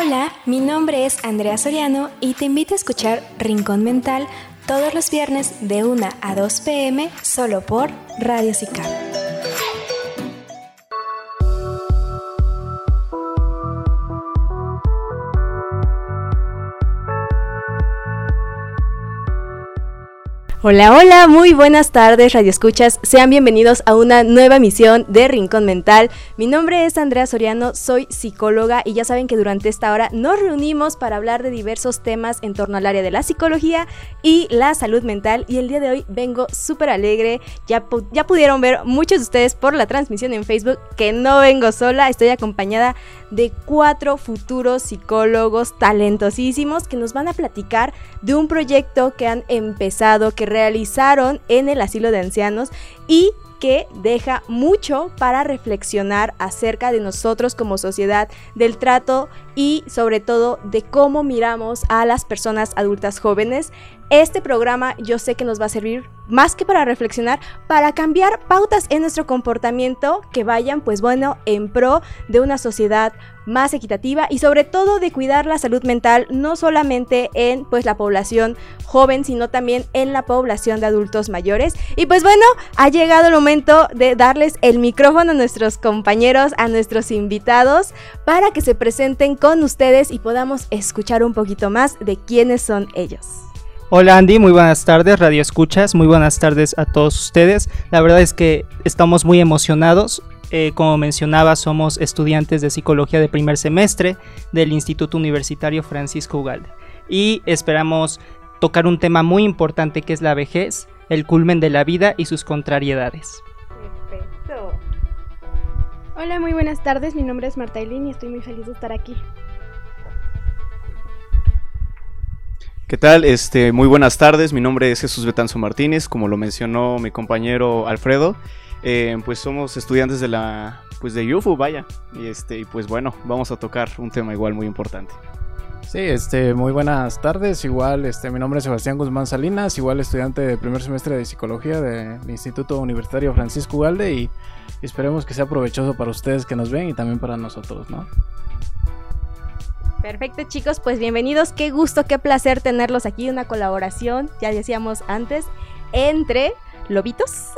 Hola, mi nombre es Andrea Soriano y te invito a escuchar Rincón Mental todos los viernes de 1 a 2 pm solo por Radio Cicar. Hola, hola, muy buenas tardes, Radio Escuchas. Sean bienvenidos a una nueva emisión de Rincón Mental. Mi nombre es Andrea Soriano, soy psicóloga y ya saben que durante esta hora nos reunimos para hablar de diversos temas en torno al área de la psicología y la salud mental. Y el día de hoy vengo súper alegre. Ya, ya pudieron ver muchos de ustedes por la transmisión en Facebook que no vengo sola, estoy acompañada de cuatro futuros psicólogos talentosísimos que nos van a platicar de un proyecto que han empezado, que realizaron en el asilo de ancianos y que deja mucho para reflexionar acerca de nosotros como sociedad, del trato y sobre todo de cómo miramos a las personas adultas jóvenes. Este programa yo sé que nos va a servir más que para reflexionar, para cambiar pautas en nuestro comportamiento que vayan, pues bueno, en pro de una sociedad más equitativa y sobre todo de cuidar la salud mental no solamente en pues la población joven, sino también en la población de adultos mayores. Y pues bueno, ha llegado el momento de darles el micrófono a nuestros compañeros, a nuestros invitados para que se presenten con ustedes y podamos escuchar un poquito más de quiénes son ellos. Hola Andy, muy buenas tardes, Radio Escuchas, muy buenas tardes a todos ustedes. La verdad es que estamos muy emocionados. Eh, como mencionaba, somos estudiantes de psicología de primer semestre del Instituto Universitario Francisco Ugalde. Y esperamos tocar un tema muy importante que es la vejez, el culmen de la vida y sus contrariedades. Perfecto. Hola, muy buenas tardes. Mi nombre es Marta Eileen y estoy muy feliz de estar aquí. ¿Qué tal? Este, muy buenas tardes. Mi nombre es Jesús Betanzo Martínez, como lo mencionó mi compañero Alfredo. Eh, pues somos estudiantes de la pues de UFU, vaya. Y este, y pues bueno, vamos a tocar un tema igual muy importante. Sí, este, muy buenas tardes. Igual, este, mi nombre es Sebastián Guzmán Salinas, igual estudiante de primer semestre de psicología del Instituto Universitario Francisco Ugalde y esperemos que sea provechoso para ustedes que nos ven y también para nosotros, ¿no? Perfecto chicos, pues bienvenidos, qué gusto, qué placer tenerlos aquí, una colaboración, ya decíamos antes, entre lobitos.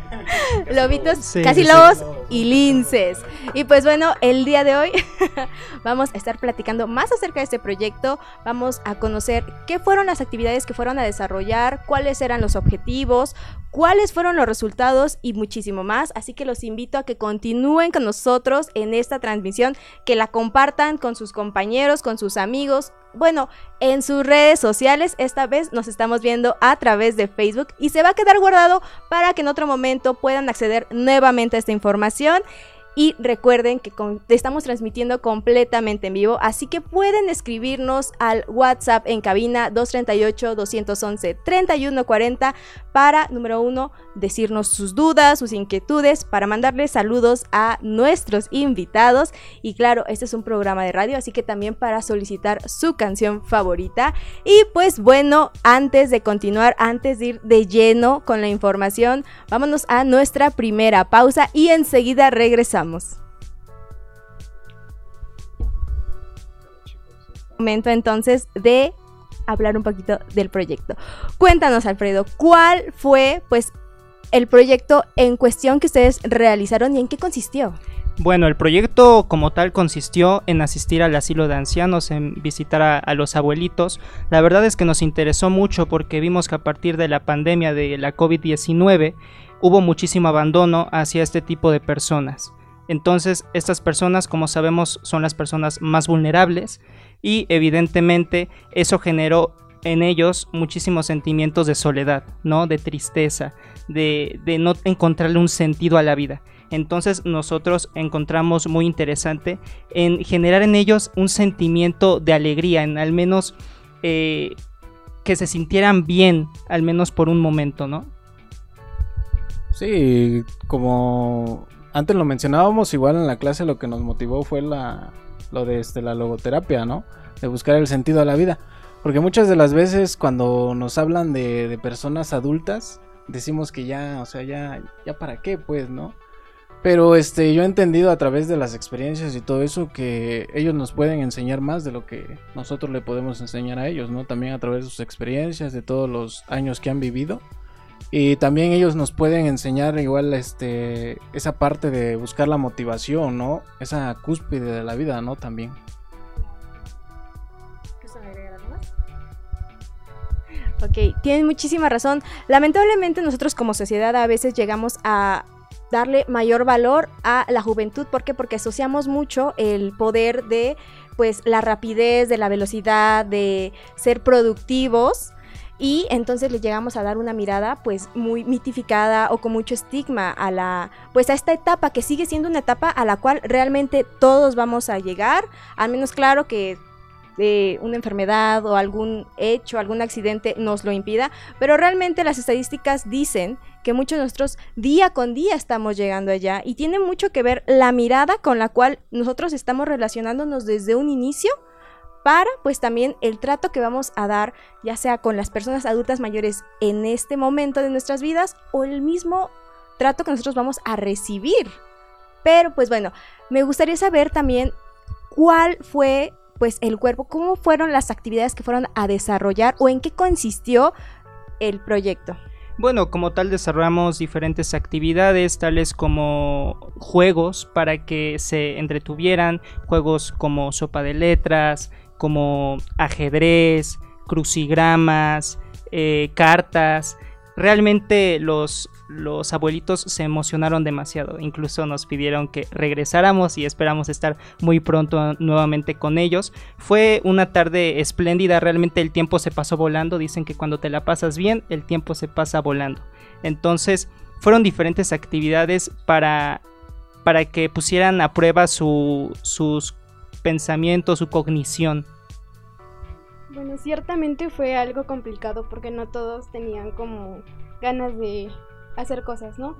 lobitos, casi lobos y linces. Y pues bueno, el día de hoy vamos a estar platicando más acerca de este proyecto. Vamos a conocer qué fueron las actividades que fueron a desarrollar, cuáles eran los objetivos, cuáles fueron los resultados y muchísimo más. Así que los invito a que continúen con nosotros en esta transmisión, que la compartan con sus compañeros, con sus amigos, bueno, en sus redes sociales. Esta vez nos estamos viendo a través de Facebook y se va a quedar guardado para que en otro momento puedan acceder nuevamente a esta información. Y recuerden que estamos transmitiendo completamente en vivo, así que pueden escribirnos al WhatsApp en cabina 238-211-3140 para, número uno, decirnos sus dudas, sus inquietudes, para mandarles saludos a nuestros invitados. Y claro, este es un programa de radio, así que también para solicitar su canción favorita. Y pues bueno, antes de continuar, antes de ir de lleno con la información, vámonos a nuestra primera pausa y enseguida regresamos. Momento entonces de hablar un poquito del proyecto. Cuéntanos, Alfredo, ¿cuál fue pues el proyecto en cuestión que ustedes realizaron y en qué consistió? Bueno, el proyecto como tal consistió en asistir al asilo de ancianos, en visitar a, los abuelitos. La verdad es que nos interesó mucho porque vimos que a partir de la pandemia de la COVID-19 hubo muchísimo abandono hacia este tipo de personas. Entonces, estas personas, como sabemos, son las personas más vulnerables y evidentemente eso generó en ellos muchísimos sentimientos de soledad, ¿no? De tristeza, de, no encontrarle un sentido a la vida. Entonces nosotros encontramos muy interesante en generar en ellos un sentimiento de alegría, en al menos eh, que se sintieran bien, al menos por un momento, ¿no? Sí, como antes lo mencionábamos, igual en la clase lo que nos motivó fue la, lo de este, la logoterapia, ¿no? De buscar el sentido a la vida. Porque muchas de las veces cuando nos hablan de, personas adultas, decimos que ya, o sea, ya, ya para qué, pues, ¿no? Pero este, yo he entendido a través de las experiencias y todo eso que ellos nos pueden enseñar más de lo que nosotros le podemos enseñar a ellos, ¿no? También a través de sus experiencias, de todos los años que han vivido. Y también ellos nos pueden enseñar igual este esa parte de buscar la motivación, ¿no? Esa cúspide de la vida, ¿no? También. Ok, tienen muchísima razón. Lamentablemente nosotros como sociedad a veces llegamos a darle mayor valor a la juventud. ¿Por qué? Porque asociamos mucho el poder de pues la rapidez, de la velocidad, de ser productivos y entonces le llegamos a dar una mirada pues muy mitificada o con mucho estigma a la pues a esta etapa que sigue siendo una etapa a la cual realmente todos vamos a llegar, al menos claro que de una enfermedad o algún hecho, algún accidente nos lo impida, pero realmente las estadísticas dicen que muchos de nosotros día con día estamos llegando allá y tiene mucho que ver la mirada con la cual nosotros estamos relacionándonos desde un inicio para pues también el trato que vamos a dar ya sea con las personas adultas mayores en este momento de nuestras vidas o el mismo trato que nosotros vamos a recibir. Pero pues bueno, me gustaría saber también cuál fue pues el cuerpo, cómo fueron las actividades que fueron a desarrollar o en qué consistió el proyecto. Bueno, como tal desarrollamos diferentes actividades, tales como juegos para que se entretuvieran, juegos como sopa de letras, como ajedrez, crucigramas, eh, cartas. Realmente los, los abuelitos se emocionaron demasiado, incluso nos pidieron que regresáramos y esperamos estar muy pronto nuevamente con ellos. Fue una tarde espléndida, realmente el tiempo se pasó volando, dicen que cuando te la pasas bien, el tiempo se pasa volando. Entonces, fueron diferentes actividades para, para que pusieran a prueba su, sus pensamientos, su cognición. Bueno, ciertamente fue algo complicado porque no todos tenían como ganas de hacer cosas, ¿no?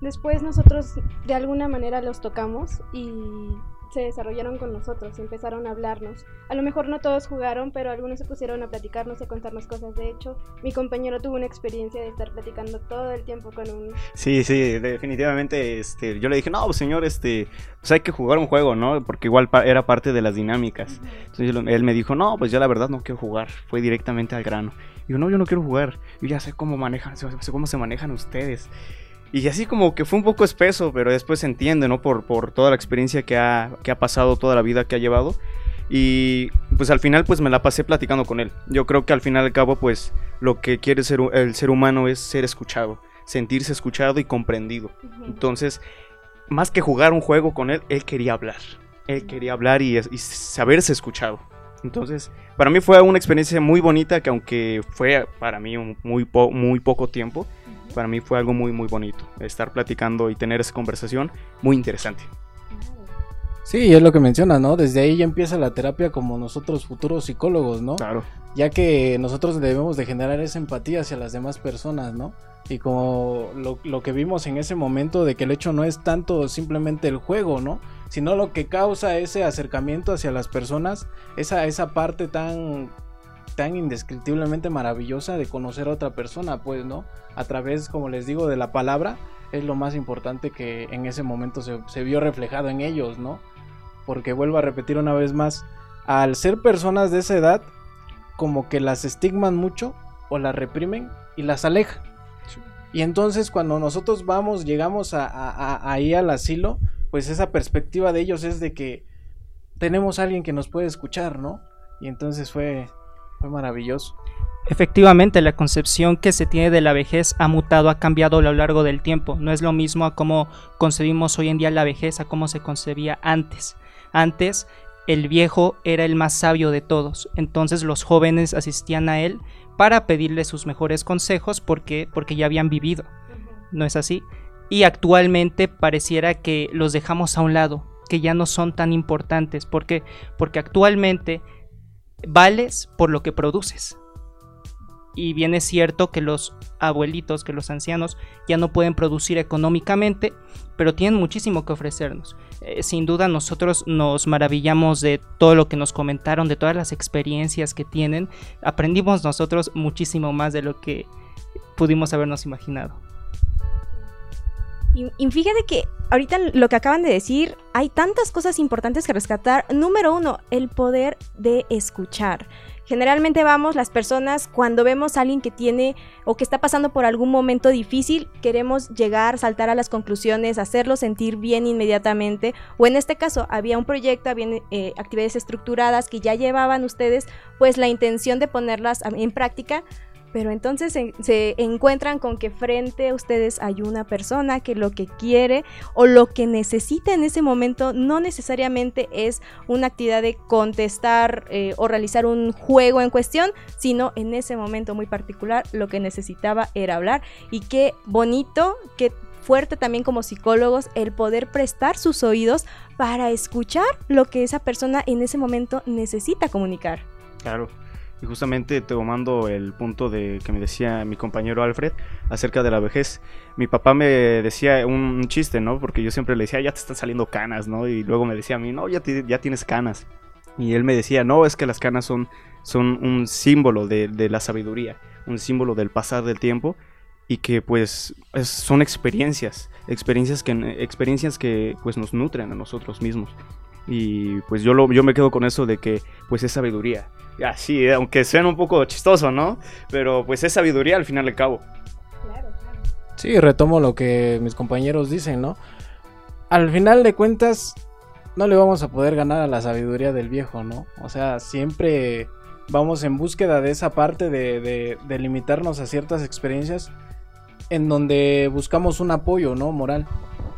Después nosotros de alguna manera los tocamos y se desarrollaron con nosotros, empezaron a hablarnos. A lo mejor no todos jugaron, pero algunos se pusieron a platicarnos y a contarnos cosas. De hecho, mi compañero tuvo una experiencia de estar platicando todo el tiempo con un... Sí, sí, definitivamente, este, yo le dije, no, pues, señor, este, pues hay que jugar un juego, ¿no? Porque igual era parte de las dinámicas. Entonces él me dijo, no, pues yo la verdad no quiero jugar, fue directamente al grano. Y yo, no, yo no quiero jugar, yo ya sé cómo manejan, sé cómo se manejan ustedes. Y así como que fue un poco espeso, pero después se entiende, ¿no? Por, por toda la experiencia que ha, que ha pasado, toda la vida que ha llevado. Y pues al final pues me la pasé platicando con él. Yo creo que al final al cabo pues lo que quiere ser el ser humano es ser escuchado, sentirse escuchado y comprendido. Entonces, más que jugar un juego con él, él quería hablar. Él quería hablar y, y saberse escuchado. Entonces, para mí fue una experiencia muy bonita que aunque fue para mí un muy, muy poco tiempo, para mí fue algo muy, muy bonito. Estar platicando y tener esa conversación muy interesante. Sí, es lo que mencionas, ¿no? Desde ahí ya empieza la terapia como nosotros futuros psicólogos, ¿no? Claro. Ya que nosotros debemos de generar esa empatía hacia las demás personas, ¿no? Y como lo, lo que vimos en ese momento de que el hecho no es tanto simplemente el juego, ¿no? Sino lo que causa ese acercamiento hacia las personas, esa, esa parte tan tan indescriptiblemente maravillosa de conocer a otra persona, pues, ¿no? A través, como les digo, de la palabra, es lo más importante que en ese momento se, vio reflejado en ellos, ¿no? Porque vuelvo a repetir una vez más, al ser personas de esa edad, como que las estigman mucho o las reprimen y las alejan. Y entonces cuando nosotros vamos, llegamos a, ahí al asilo, pues esa perspectiva de ellos es de que tenemos a alguien que nos puede escuchar, ¿no? Y entonces fue, fue maravilloso. Efectivamente, la concepción que se tiene de la vejez ha mutado, ha cambiado a lo largo del tiempo. No es lo mismo a cómo concebimos hoy en día la vejez, a cómo se concebía antes. Antes, el viejo era el más sabio de todos, entonces los jóvenes asistían a él para pedirle sus mejores consejos porque, porque ya habían vivido. ¿No es así? Y actualmente pareciera que los dejamos a un lado, que ya no son tan importantes, porque porque actualmente vales por lo que produces. Y bien es cierto que los abuelitos, que los ancianos ya no pueden producir económicamente, pero tienen muchísimo que ofrecernos. Eh, sin duda nosotros nos maravillamos de todo lo que nos comentaron, de todas las experiencias que tienen. Aprendimos nosotros muchísimo más de lo que pudimos habernos imaginado. Y, y fíjate que ahorita lo que acaban de decir, hay tantas cosas importantes que rescatar. Número uno, el poder de escuchar. Generalmente vamos las personas cuando vemos a alguien que tiene o que está pasando por algún momento difícil, queremos llegar, saltar a las conclusiones, hacerlo sentir bien inmediatamente. O en este caso había un proyecto, había eh, actividades estructuradas que ya llevaban ustedes pues la intención de ponerlas en práctica pero entonces se, encuentran con que frente a ustedes hay una persona que lo que quiere o lo que necesita en ese momento no necesariamente es una actividad de contestar eh, o realizar un juego en cuestión, sino en ese momento muy particular lo que necesitaba era hablar. Y qué bonito, qué fuerte también como psicólogos el poder prestar sus oídos para escuchar lo que esa persona en ese momento necesita comunicar. Claro. Y justamente tomando el punto de que me decía mi compañero Alfred acerca de la vejez, mi papá me decía un, chiste, ¿no? Porque yo siempre le decía, ya te están saliendo canas, ¿no? Y luego me decía a mí, no, ya, ya tienes canas. Y él me decía, no, es que las canas son, son un símbolo de, la sabiduría, un símbolo del pasar del tiempo y que pues son experiencias, experiencias que, experiencias que pues nos nutren a nosotros mismos. Y pues yo, lo, yo me quedo con eso de que pues es sabiduría. Ya, sí, eh, aunque suene un poco chistoso, ¿no? Pero pues es sabiduría al final de cabo. Claro, claro. Sí, retomo lo que mis compañeros dicen, ¿no? Al final de cuentas, no le vamos a poder ganar a la sabiduría del viejo, ¿no? O sea, siempre vamos en búsqueda de esa parte de, de, de limitarnos a ciertas experiencias en donde buscamos un apoyo, ¿no? Moral.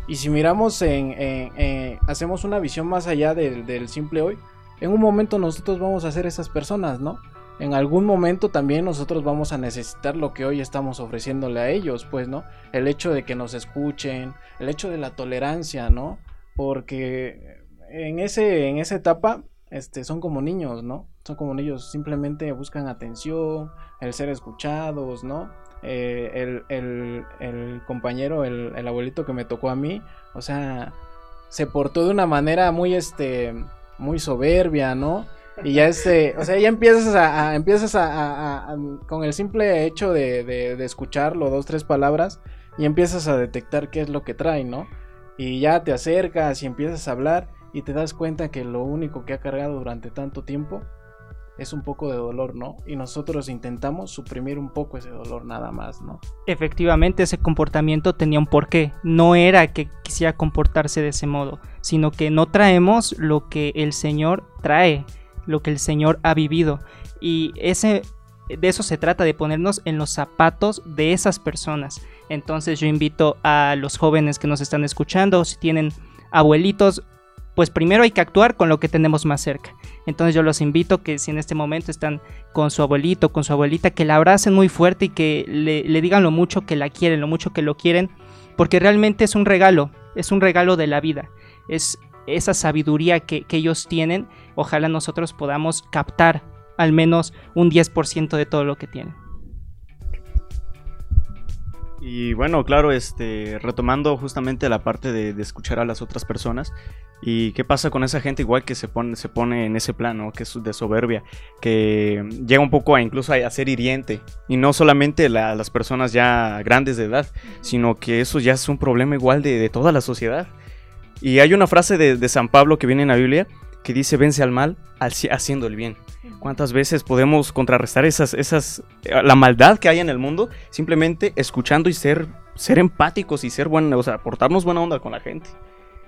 Y si miramos en, hacemos una visión más allá del, simple hoy, en un momento nosotros vamos a ser esas personas, ¿no? En algún momento también nosotros vamos a necesitar lo que hoy estamos ofreciéndole a ellos, pues, ¿no? El hecho de que nos escuchen, el hecho de la tolerancia, ¿no? Porque en, ese, en esa etapa este, son como niños, ¿no? Son como niños, simplemente buscan atención, el ser escuchados, ¿no? Eh, el, compañero, el, abuelito que me tocó a mí, o sea, se portó de una manera muy, este, muy soberbia, ¿no? Y ya este, o sea, ya empiezas a, empiezas a, con el simple hecho de, de, de, escucharlo, dos, tres palabras, y empiezas a detectar qué es lo que trae, ¿no? Y ya te acercas y empiezas a hablar y te das cuenta que lo único que ha cargado durante tanto tiempo es un poco de dolor, ¿no? Y nosotros intentamos suprimir un poco ese dolor nada más, ¿no? Efectivamente, ese comportamiento tenía un porqué. No era que quisiera comportarse de ese modo, sino que no traemos lo que el Señor trae, lo que el Señor ha vivido. Y ese de eso se trata, de ponernos en los zapatos de esas personas. Entonces yo invito a los jóvenes que nos están escuchando, si tienen abuelitos, pues primero hay que actuar con lo que tenemos más cerca. Entonces yo los invito que si en este momento están con su abuelito, con su abuelita, que la abracen muy fuerte y que le, digan lo mucho que la quieren, lo mucho que lo quieren, porque realmente es un regalo, es un regalo de la vida, es esa sabiduría que, ellos tienen, ojalá nosotros podamos captar al menos un 10% de todo lo que tienen. Y bueno, claro, este, retomando justamente la parte de, escuchar a las otras personas. ¿Y qué pasa con esa gente igual que se pone, se pone en ese plano, que es de soberbia, que llega un poco a incluso a, ser hiriente? Y no solamente las personas ya grandes de edad, sino que eso ya es un problema igual de, toda la sociedad. Y hay una frase de, de San Pablo que viene en la Biblia que dice, vence al mal haciendo el bien. ¿Cuántas veces podemos contrarrestar esas, esas, eh, la maldad que hay en el mundo simplemente escuchando y ser, ser empáticos y ser buena, o sea, portarnos buena onda con la gente?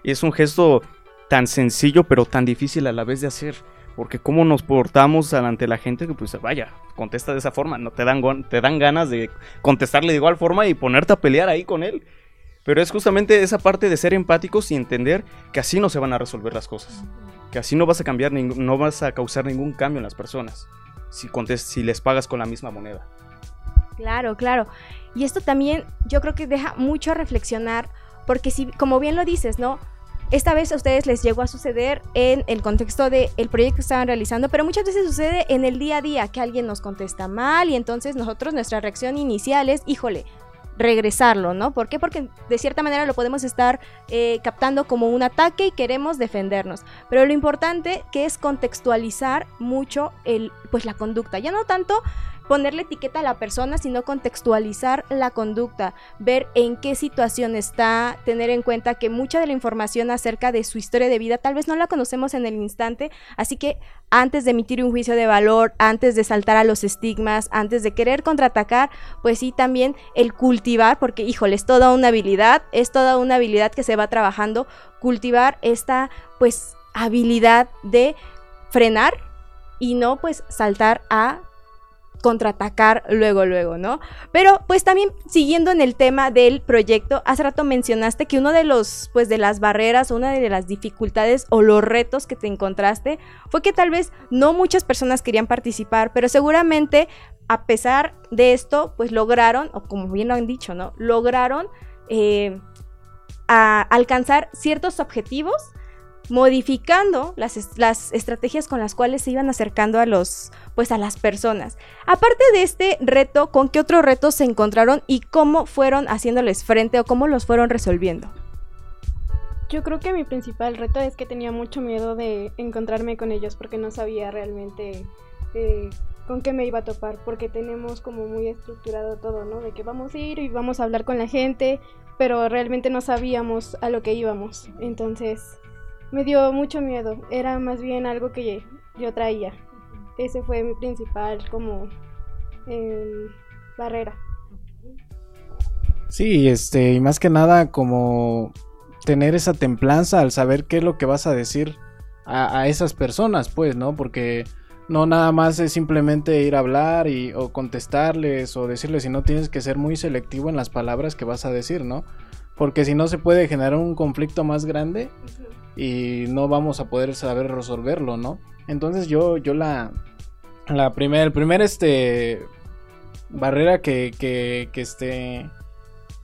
Y es un gesto tan sencillo pero tan difícil a la vez de hacer. Porque cómo nos portamos ante la gente que pues vaya, contesta de esa forma, no te dan, te dan ganas de contestarle de igual forma y ponerte a pelear ahí con él. Pero es justamente esa parte de ser empáticos y entender que así no se van a resolver las cosas que así no vas a cambiar, no vas a causar ningún cambio en las personas si, si les pagas con la misma moneda. Claro, claro. Y esto también yo creo que deja mucho a reflexionar, porque si, como bien lo dices, ¿no? Esta vez a ustedes les llegó a suceder en el contexto del el proyecto que estaban realizando, pero muchas veces sucede en el día a día que alguien nos contesta mal y entonces nosotros nuestra reacción inicial es, híjole, regresarlo, ¿no? ¿Por qué? Porque de cierta manera lo podemos estar eh, captando como un ataque y queremos defendernos. Pero lo importante que es contextualizar mucho el, pues la conducta. Ya no tanto ponerle etiqueta a la persona, sino contextualizar la conducta, ver en qué situación está, tener en cuenta que mucha de la información acerca de su historia de vida tal vez no la conocemos en el instante, así que antes de emitir un juicio de valor, antes de saltar a los estigmas, antes de querer contraatacar, pues sí también el cultivar, porque híjole, es toda una habilidad, es toda una habilidad que se va trabajando, cultivar esta pues habilidad de frenar y no pues saltar a contraatacar luego, luego, ¿no? Pero pues también siguiendo en el tema del proyecto, hace rato mencionaste que uno de los, pues de las barreras, una de las dificultades o los retos que te encontraste fue que tal vez no muchas personas querían participar, pero seguramente a pesar de esto, pues lograron, o como bien lo han dicho, ¿no? Lograron eh, alcanzar ciertos objetivos modificando las, las, estrategias con las cuales se iban acercando a los pues a las personas. Aparte de este reto, ¿con qué otros retos se encontraron y cómo fueron haciéndoles frente o cómo los fueron resolviendo? Yo creo que mi principal reto es que tenía mucho miedo de encontrarme con ellos porque no sabía realmente eh, con qué me iba a topar, porque tenemos como muy estructurado todo, ¿no? De que vamos a ir y vamos a hablar con la gente, pero realmente no sabíamos a lo que íbamos. Entonces, me dio mucho miedo. Era más bien algo que yo traía. Ese fue mi principal como em, barrera. Sí, este, y más que nada como tener esa templanza al saber qué es lo que vas a decir a, a esas personas, pues, ¿no? Porque no nada más es simplemente ir a hablar y, o contestarles o decirles, sino tienes que ser muy selectivo en las palabras que vas a decir, ¿no? Porque si no se puede generar un conflicto más grande y no vamos a poder saber resolverlo, ¿no? Entonces yo, yo la, la primera, el primer, este, barrera que, que, que este,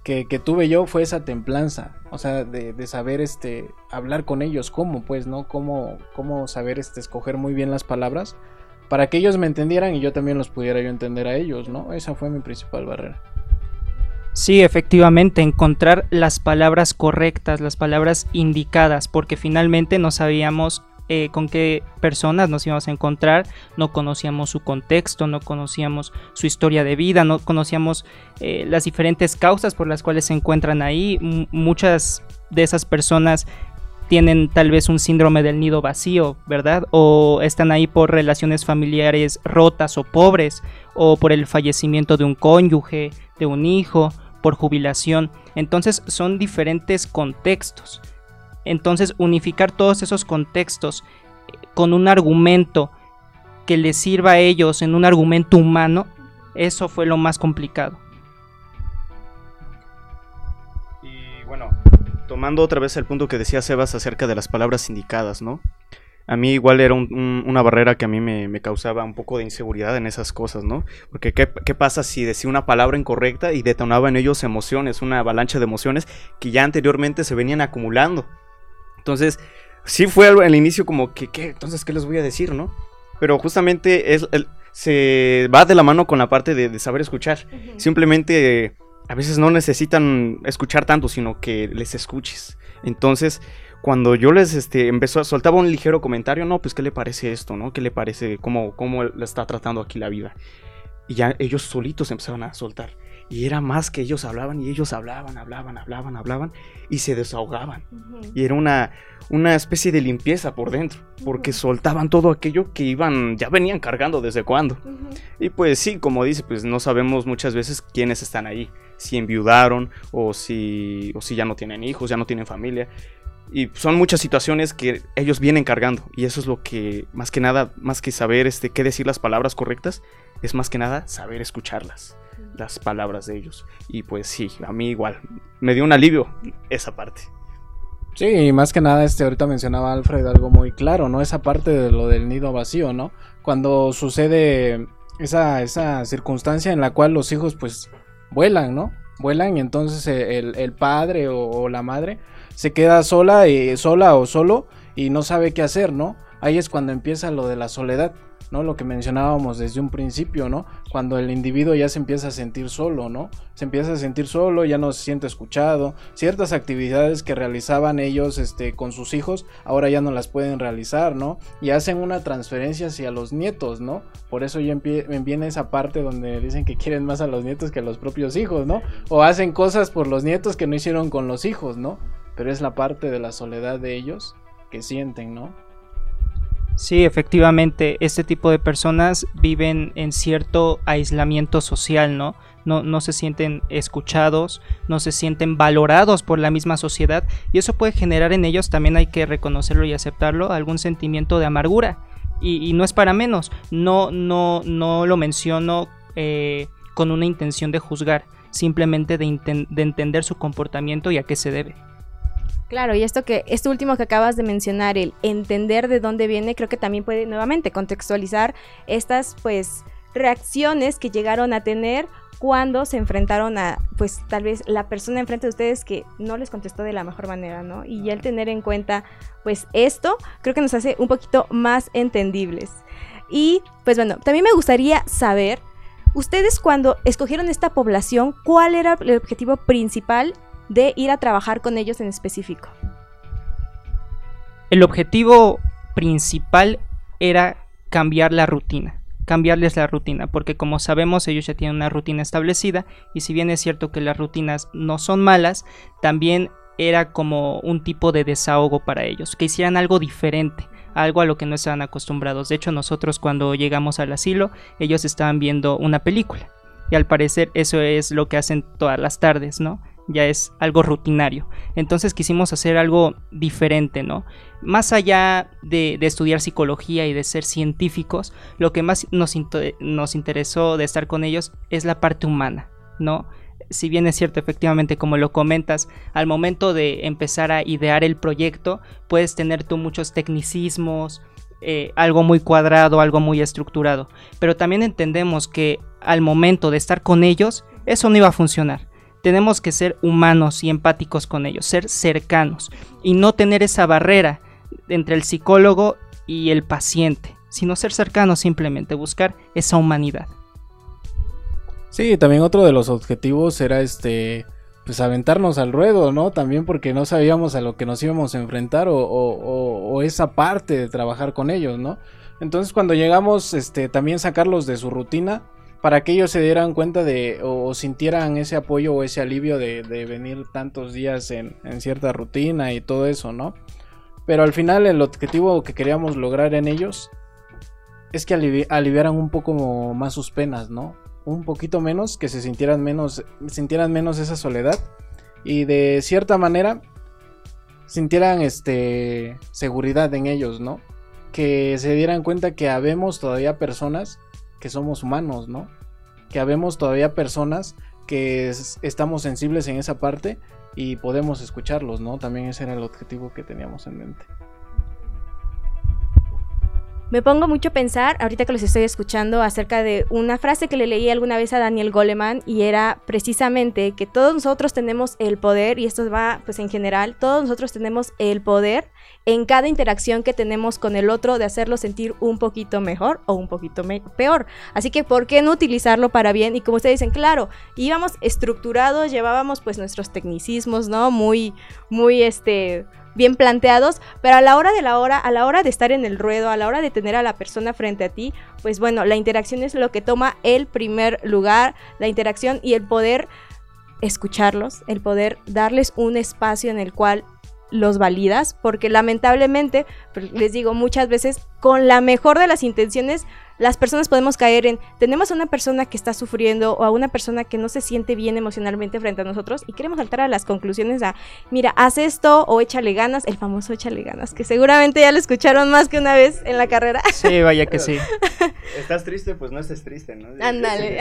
que, que, tuve yo fue esa templanza, o sea, de, de, saber, este, hablar con ellos, cómo, pues, ¿no? Cómo, cómo saber, este, escoger muy bien las palabras para que ellos me entendieran y yo también los pudiera yo entender a ellos, ¿no? Esa fue mi principal barrera. Sí, efectivamente, encontrar las palabras correctas, las palabras indicadas, porque finalmente no sabíamos eh, con qué personas nos íbamos a encontrar, no conocíamos su contexto, no conocíamos su historia de vida, no conocíamos eh, las diferentes causas por las cuales se encuentran ahí. Muchas de esas personas tienen tal vez un síndrome del nido vacío, ¿verdad? O están ahí por relaciones familiares rotas o pobres, o por el fallecimiento de un cónyuge, de un hijo, por jubilación. Entonces son diferentes contextos. Entonces unificar todos esos contextos eh, con un argumento que les sirva a ellos en un argumento humano, eso fue lo más complicado. Tomando otra vez el punto que decía Sebas acerca de las palabras indicadas, ¿no? a mí igual era un, un, una barrera que a mí me, me, causaba un poco de inseguridad en esas cosas, ¿no? Porque ¿qué, ¿qué, pasa si decía una palabra incorrecta y detonaba en ellos emociones, una avalancha de emociones que ya anteriormente se venían acumulando? Entonces, sí fue al inicio como que, ¿qué? Entonces, ¿qué les voy a decir, no? Pero justamente es, el, se va de la mano con la parte de, de saber escuchar. Uh -huh. Simplemente a veces no necesitan escuchar tanto, sino que les escuches. Entonces, cuando yo les este, empezó, soltaba un ligero comentario, no, pues qué le parece esto, ¿no? ¿Qué le parece cómo, cómo le está tratando aquí la vida? Y ya ellos solitos empezaron a soltar. Y era más que ellos hablaban y ellos hablaban, hablaban, hablaban, hablaban y se desahogaban. Uh -huh. Y era una, una especie de limpieza por dentro, porque uh -huh. soltaban todo aquello que iban, ya venían cargando desde cuando. Uh -huh. Y pues sí, como dice, pues no sabemos muchas veces quiénes están ahí, si enviudaron o si, o si ya no tienen hijos, ya no tienen familia. Y son muchas situaciones que ellos vienen cargando. Y eso es lo que, más que nada, más que saber este, qué decir las palabras correctas, es más que nada saber escucharlas, las palabras de ellos. Y pues sí, a mí igual, me dio un alivio esa parte. Sí, y más que nada, este, ahorita mencionaba Alfred algo muy claro, ¿no? Esa parte de lo del nido vacío, ¿no? Cuando sucede esa, esa circunstancia en la cual los hijos, pues, vuelan, ¿no? Vuelan y entonces el, el padre o, la madre se queda sola, y, sola o solo y no sabe qué hacer, ¿no? Ahí es cuando empieza lo de la soledad. ¿No? Lo que mencionábamos desde un principio, ¿no? Cuando el individuo ya se empieza a sentir solo, ¿no? Se empieza a sentir solo, ya no se siente escuchado. Ciertas actividades que realizaban ellos este, con sus hijos, ahora ya no las pueden realizar, ¿no? Y hacen una transferencia hacia los nietos, ¿no? Por eso ya viene esa parte donde dicen que quieren más a los nietos que a los propios hijos, ¿no? O hacen cosas por los nietos que no hicieron con los hijos, ¿no? Pero es la parte de la soledad de ellos que sienten, ¿no? Sí, efectivamente, este tipo de personas viven en cierto aislamiento social, ¿no? No, no se sienten escuchados, no se sienten valorados por la misma sociedad y eso puede generar en ellos, también hay que reconocerlo y aceptarlo, algún sentimiento de amargura. Y, no es para menos, no, no, no lo menciono eh, con una intención de juzgar, simplemente de, de entender su comportamiento y a qué se debe. Claro, y esto que esto último que acabas de mencionar, el entender de dónde viene, creo que también puede nuevamente contextualizar estas pues reacciones que llegaron a tener cuando se enfrentaron a, pues tal vez la persona enfrente de ustedes que no les contestó de la mejor manera, ¿no? Y ya el tener en cuenta, pues esto, creo que nos hace un poquito más entendibles. Y, pues bueno, también me gustaría saber, ustedes cuando escogieron esta población, ¿cuál era el objetivo principal de ir a trabajar con ellos en específico? El objetivo principal era cambiar la rutina, cambiarles la rutina, porque como sabemos ellos ya tienen una rutina establecida y si bien es cierto que las rutinas no son malas, también era como un tipo de desahogo para ellos, que hicieran algo diferente, algo a lo que no estaban acostumbrados. De hecho, nosotros cuando llegamos al asilo, ellos estaban viendo una película. Y al parecer eso es lo que hacen todas las tardes, ¿no? Ya es algo rutinario. Entonces quisimos hacer algo diferente, ¿no? Más allá de, estudiar psicología y de ser científicos, lo que más nos, nos interesó de estar con ellos es la parte humana, ¿no? si bien es cierto, efectivamente, como lo comentas, al momento de empezar a idear el proyecto, puedes tener tú muchos tecnicismos, eh, algo muy cuadrado, algo muy estructurado. Pero también entendemos que al momento de estar con ellos, eso no iba a funcionar tenemos que ser humanos y empáticos con ellos, ser cercanos y no tener esa barrera entre el psicólogo y el paciente, sino ser cercanos simplemente, buscar esa humanidad. Sí, también otro de los objetivos era este pues aventarnos al ruedo, ¿no? También porque no sabíamos a lo que nos íbamos a enfrentar o, o esa parte de trabajar con ellos, ¿no? Entonces cuando llegamos, este, también sacarlos de su rutina, para que ellos se dieran cuenta de o sintieran ese apoyo o ese alivio de, venir tantos días en, cierta rutina y todo eso, ¿no? Pero al final el objetivo que queríamos lograr en ellos es que aliviaran un poco más sus penas, ¿no? Un poquito menos, que se sintieran menos, sintieran menos esa soledad y de cierta manera sintieran este seguridad en ellos, ¿no? Que se dieran cuenta que habemos todavía personas que somos humanos, ¿no? Que habemos todavía personas que estamos sensibles en esa parte y podemos escucharlos, ¿no? También ese era el objetivo que teníamos en mente. Me pongo mucho a pensar, ahorita que los estoy escuchando, acerca de una frase que le leí alguna vez a Daniel Goleman y era precisamente que todos nosotros tenemos el poder, y esto va pues en general, todos nosotros tenemos el poder en cada interacción que tenemos con el otro de hacerlo sentir un poquito mejor o un poquito peor. Así que, ¿por qué no utilizarlo para bien? Y como ustedes dicen, claro, íbamos estructurados, llevábamos pues nuestros tecnicismos, ¿no? Muy, muy, este bien planteados, pero a la hora de la hora, a la hora de estar en el ruedo, a la hora de tener a la persona frente a ti, pues bueno, la interacción es lo que toma el primer lugar, la interacción y el poder escucharlos, el poder darles un espacio en el cual los validas, porque lamentablemente, pues, les digo muchas veces, con la mejor de las intenciones, las personas podemos caer en, tenemos a una persona que está sufriendo o a una persona que no se siente bien emocionalmente frente a nosotros y queremos saltar a las conclusiones a, mira, haz esto o échale ganas, el famoso échale ganas, que seguramente ya lo escucharon más que una vez en la carrera. Sí, vaya que sí. Estás triste, pues no estés triste, ¿no? Ándale.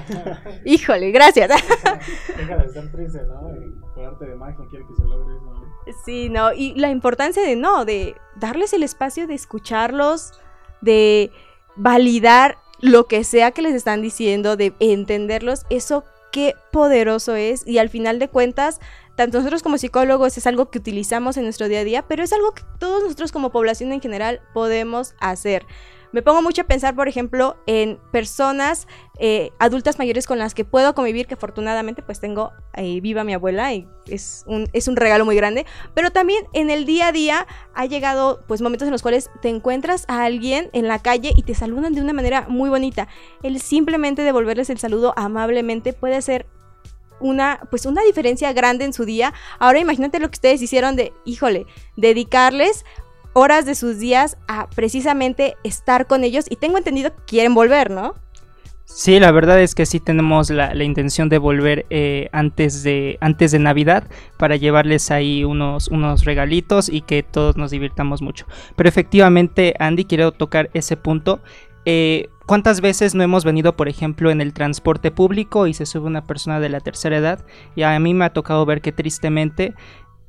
Híjole, gracias. Déjala de estar triste, ¿no? por arte de magia quiere que se logre eso. Sí, no, y la importancia de no, de darles el espacio de escucharlos, de validar lo que sea que les están diciendo, de entenderlos, eso qué poderoso es y al final de cuentas, tanto nosotros como psicólogos es algo que utilizamos en nuestro día a día, pero es algo que todos nosotros como población en general podemos hacer. Me pongo mucho a pensar, por ejemplo, en personas eh, adultas mayores con las que puedo convivir, que afortunadamente pues tengo viva mi abuela y es un, es un regalo muy grande, pero también en el día a día ha llegado pues momentos en los cuales te encuentras a alguien en la calle y te saludan de una manera muy bonita. El simplemente devolverles el saludo amablemente puede ser una, pues una diferencia grande en su día. Ahora imagínate lo que ustedes hicieron de, híjole, dedicarles horas de sus días a precisamente estar con ellos y tengo entendido que quieren volver, ¿no? Sí, la verdad es que sí tenemos la, intención de volver eh, antes, de, antes de Navidad para llevarles ahí unos, unos regalitos y que todos nos divirtamos mucho. Pero efectivamente, Andy, quiero tocar ese punto. Eh, ¿Cuántas veces no hemos venido, por ejemplo, en el transporte público y se sube una persona de la tercera edad? Y a mí me ha tocado ver que tristemente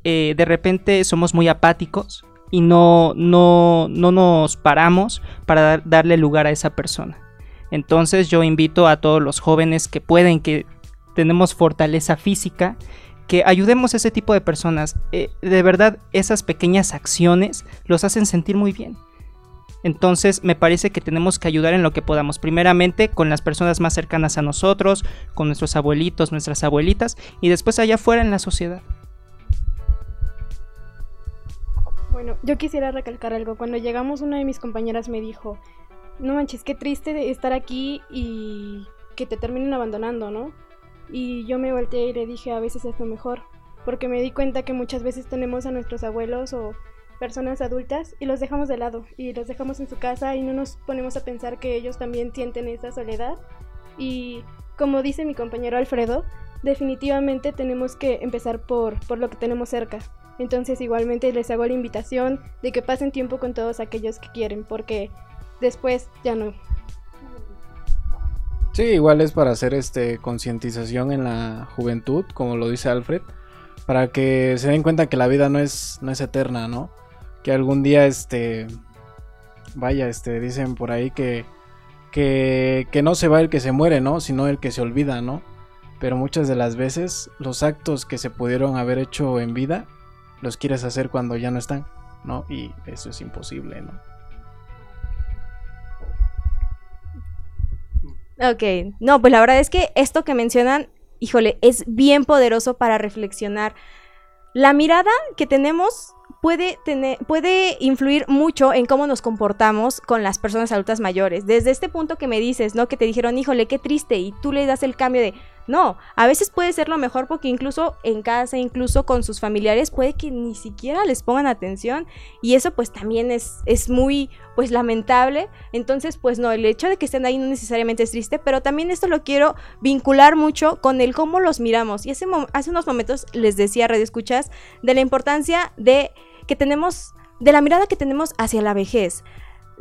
eh, de repente somos muy apáticos y no, no, no nos paramos para darle lugar a esa persona. Entonces yo invito a todos los jóvenes que pueden, que tenemos fortaleza física, que ayudemos a ese tipo de personas. Eh, de verdad, esas pequeñas acciones los hacen sentir muy bien. Entonces me parece que tenemos que ayudar en lo que podamos. Primeramente con las personas más cercanas a nosotros, con nuestros abuelitos, nuestras abuelitas y después allá afuera en la sociedad. Bueno, yo quisiera recalcar algo. Cuando llegamos una de mis compañeras me dijo, no manches, qué triste estar aquí y que te terminen abandonando, ¿no? Y yo me volteé y le dije, a veces es lo mejor, porque me di cuenta que muchas veces tenemos a nuestros abuelos o personas adultas y los dejamos de lado y los dejamos en su casa y no nos ponemos a pensar que ellos también sienten esa soledad. Y como dice mi compañero Alfredo, definitivamente tenemos que empezar por, por lo que tenemos cerca. Entonces igualmente les hago la invitación de que pasen tiempo con todos aquellos que quieren, porque después ya no. Sí, igual es para hacer este concientización en la juventud, como lo dice Alfred, para que se den cuenta que la vida no es, no es eterna, ¿no? que algún día, este, vaya, este, dicen por ahí que, que, que no se va el que se muere, ¿no? Sino el que se olvida, ¿no? Pero muchas de las veces los actos que se pudieron haber hecho en vida, los quieres hacer cuando ya no están, ¿no? Y eso es imposible, ¿no? Ok, no, pues la verdad es que esto que mencionan, híjole, es bien poderoso para reflexionar. La mirada que tenemos puede, tener, puede influir mucho en cómo nos comportamos con las personas adultas mayores. Desde este punto que me dices, ¿no? Que te dijeron, híjole, qué triste, y tú le das el cambio de, no, a veces puede ser lo mejor porque incluso en casa, incluso con sus familiares, puede que ni siquiera les pongan atención y eso pues también es, es muy pues lamentable. Entonces pues no, el hecho de que estén ahí no necesariamente es triste, pero también esto lo quiero vincular mucho con el cómo los miramos. Y hace, hace unos momentos les decía, Radio Escuchas, de la importancia de que tenemos, de la mirada que tenemos hacia la vejez.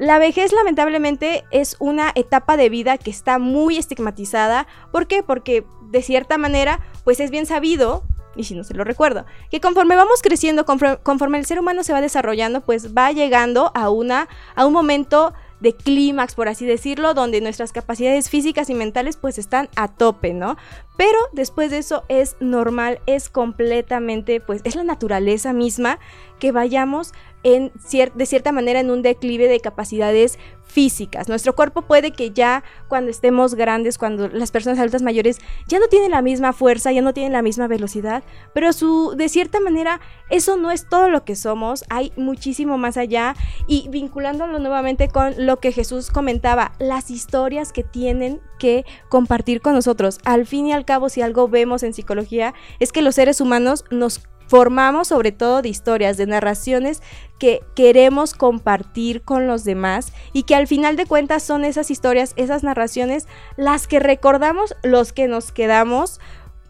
La vejez lamentablemente es una etapa de vida que está muy estigmatizada. ¿Por qué? Porque de cierta manera, pues es bien sabido, y si no se lo recuerdo, que conforme vamos creciendo, conforme, el ser humano se va desarrollando, pues va llegando a, una, a un momento de clímax, por así decirlo, donde nuestras capacidades físicas y mentales pues están a tope, ¿no? Pero después de eso es normal, es completamente, pues es la naturaleza misma que vayamos en de cierta manera en un declive de capacidades físicas. Nuestro cuerpo puede que ya cuando estemos grandes, cuando las personas adultas mayores ya no tienen la misma fuerza, ya no tienen la misma velocidad, pero su de cierta manera eso no es todo lo que somos, hay muchísimo más allá y vinculándolo nuevamente con lo que Jesús comentaba, las historias que tienen que compartir con nosotros. Al fin y al cabo, si algo vemos en psicología es que los seres humanos nos formamos sobre todo de historias, de narraciones que queremos compartir con los demás y que al final de cuentas son esas historias, esas narraciones, las que recordamos, los que nos quedamos.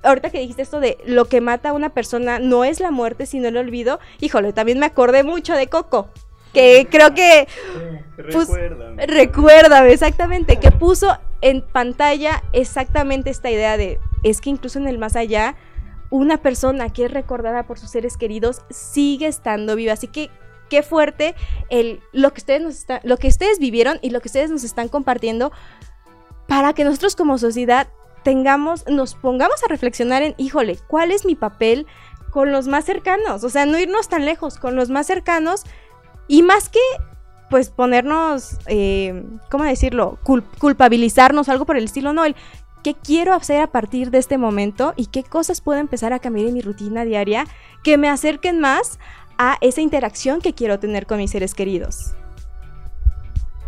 Ahorita que dijiste esto de lo que mata a una persona no es la muerte, sino el olvido, híjole, también me acordé mucho de Coco que creo que recuérdame. recuérdame exactamente que puso en pantalla exactamente esta idea de es que incluso en el más allá una persona que es recordada por sus seres queridos sigue estando viva. Así que qué fuerte el, lo, que ustedes nos lo que ustedes vivieron y lo que ustedes nos están compartiendo para que nosotros como sociedad tengamos, nos pongamos a reflexionar en, híjole, ¿cuál es mi papel con los más cercanos? O sea, no irnos tan lejos, con los más cercanos y más que pues ponernos, eh, ¿cómo decirlo? culpabilizarnos, algo por el estilo, no, el qué quiero hacer a partir de este momento y qué cosas puedo empezar a cambiar en mi rutina diaria que me acerquen más a esa interacción que quiero tener con mis seres queridos.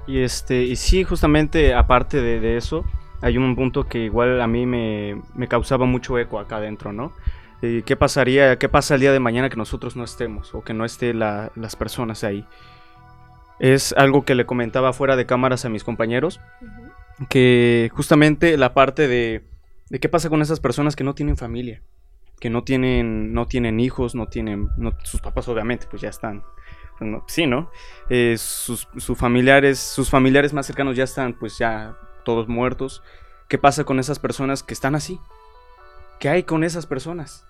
Y este, y sí, justamente aparte de, eso, hay un punto que igual a mí me, causaba mucho eco acá adentro, ¿no? Eh, ¿Qué pasaría, qué pasa el día de mañana que nosotros no estemos o que no estén las personas ahí? Es algo que le comentaba fuera de cámaras a mis compañeros, que justamente la parte de, de qué pasa con esas personas que no tienen familia, que no tienen, no tienen hijos, no tienen, sus papás obviamente pues ya están sí, ¿no? Eh, sus, familiares, sus familiares más cercanos ya están pues ya todos muertos. ¿Qué pasa con esas personas que están así? ¿Qué hay con esas personas?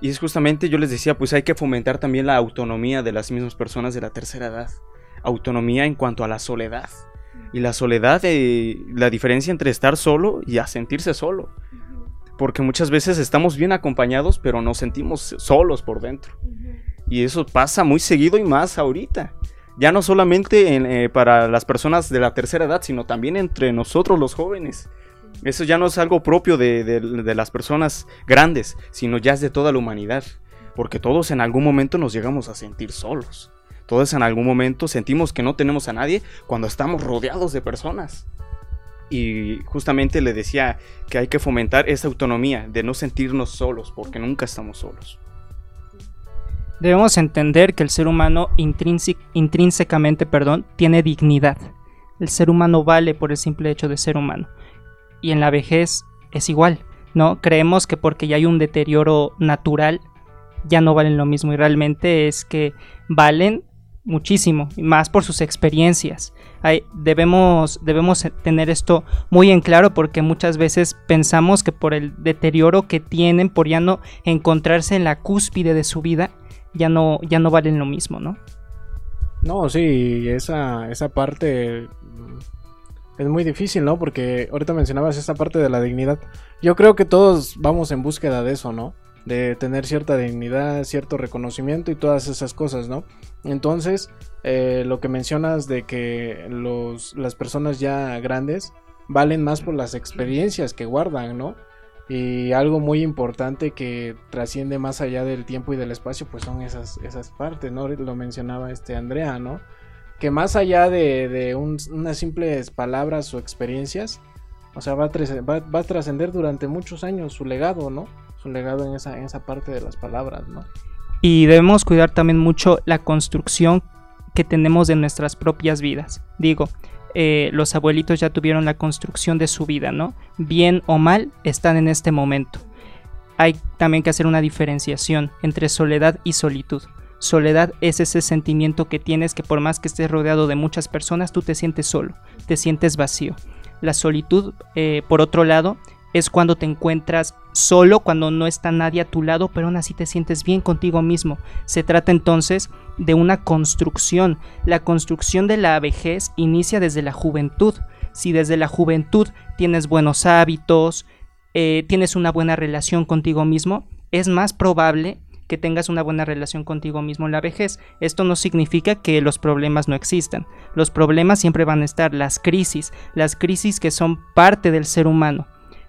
Y es justamente, yo les decía, pues hay que fomentar también la autonomía de las mismas personas de la tercera edad. Autonomía en cuanto a la soledad. Y la soledad, eh, la diferencia entre estar solo y a sentirse solo. Porque muchas veces estamos bien acompañados, pero nos sentimos solos por dentro. Y eso pasa muy seguido y más ahorita. Ya no solamente eh, para las personas de la tercera edad, sino también entre nosotros los jóvenes. Eso ya no es algo propio de, las personas grandes, sino ya es de toda la humanidad. Porque todos en algún momento nos llegamos a sentir solos. Todos en algún momento sentimos que no tenemos a nadie cuando estamos rodeados de personas. Y justamente le decía que hay que fomentar esa autonomía de no sentirnos solos, porque nunca estamos solos. Debemos entender que el ser humano intrínsecamente perdón, tiene dignidad. El ser humano vale por el simple hecho de ser humano. Y en la vejez es igual, ¿no? Creemos que porque ya hay un deterioro natural, ya no valen lo mismo. Y realmente es que valen muchísimo, más por sus experiencias. debemos, debemos tener esto muy en claro porque muchas veces pensamos que por el deterioro que tienen, por ya no encontrarse en la cúspide de su vida, ya no, ya no valen lo mismo, ¿no? No, sí, esa, esa parte es muy difícil, ¿no? Porque ahorita mencionabas esa parte de la dignidad. Yo creo que todos vamos en búsqueda de eso, ¿no? De tener cierta dignidad, cierto reconocimiento y todas esas cosas, ¿no? Entonces, eh, lo que mencionas de que los, las personas ya grandes valen más por las experiencias que guardan, ¿no? Y algo muy importante que trasciende más allá del tiempo y del espacio, pues son esas, esas partes, ¿no? Lo mencionaba este Andrea, ¿no? Que más allá de, unas simples palabras o experiencias, o sea, va a, trascender durante muchos años su legado, ¿no? Legado en esa, en esa parte de las palabras, ¿no? Y debemos cuidar también mucho la construcción que tenemos de nuestras propias vidas. Digo, eh, los abuelitos ya tuvieron la construcción de su vida, ¿no? Bien o mal están en este momento. Hay también que hacer una diferenciación entre soledad y solitud. Soledad es ese sentimiento que tienes que por más que estés rodeado de muchas personas, tú te sientes solo, te sientes vacío. La solitud, eh, por otro lado, es cuando te encuentras solo, cuando no está nadie a tu lado, pero aún así te sientes bien contigo mismo. Se trata entonces de una construcción. La construcción de la vejez inicia desde la juventud. Si desde la juventud tienes buenos hábitos, eh, tienes una buena relación contigo mismo, es más probable que tengas una buena relación contigo mismo en la vejez. Esto no significa que los problemas no existan. Los problemas siempre van a estar, las crisis, las crisis que son parte del ser humano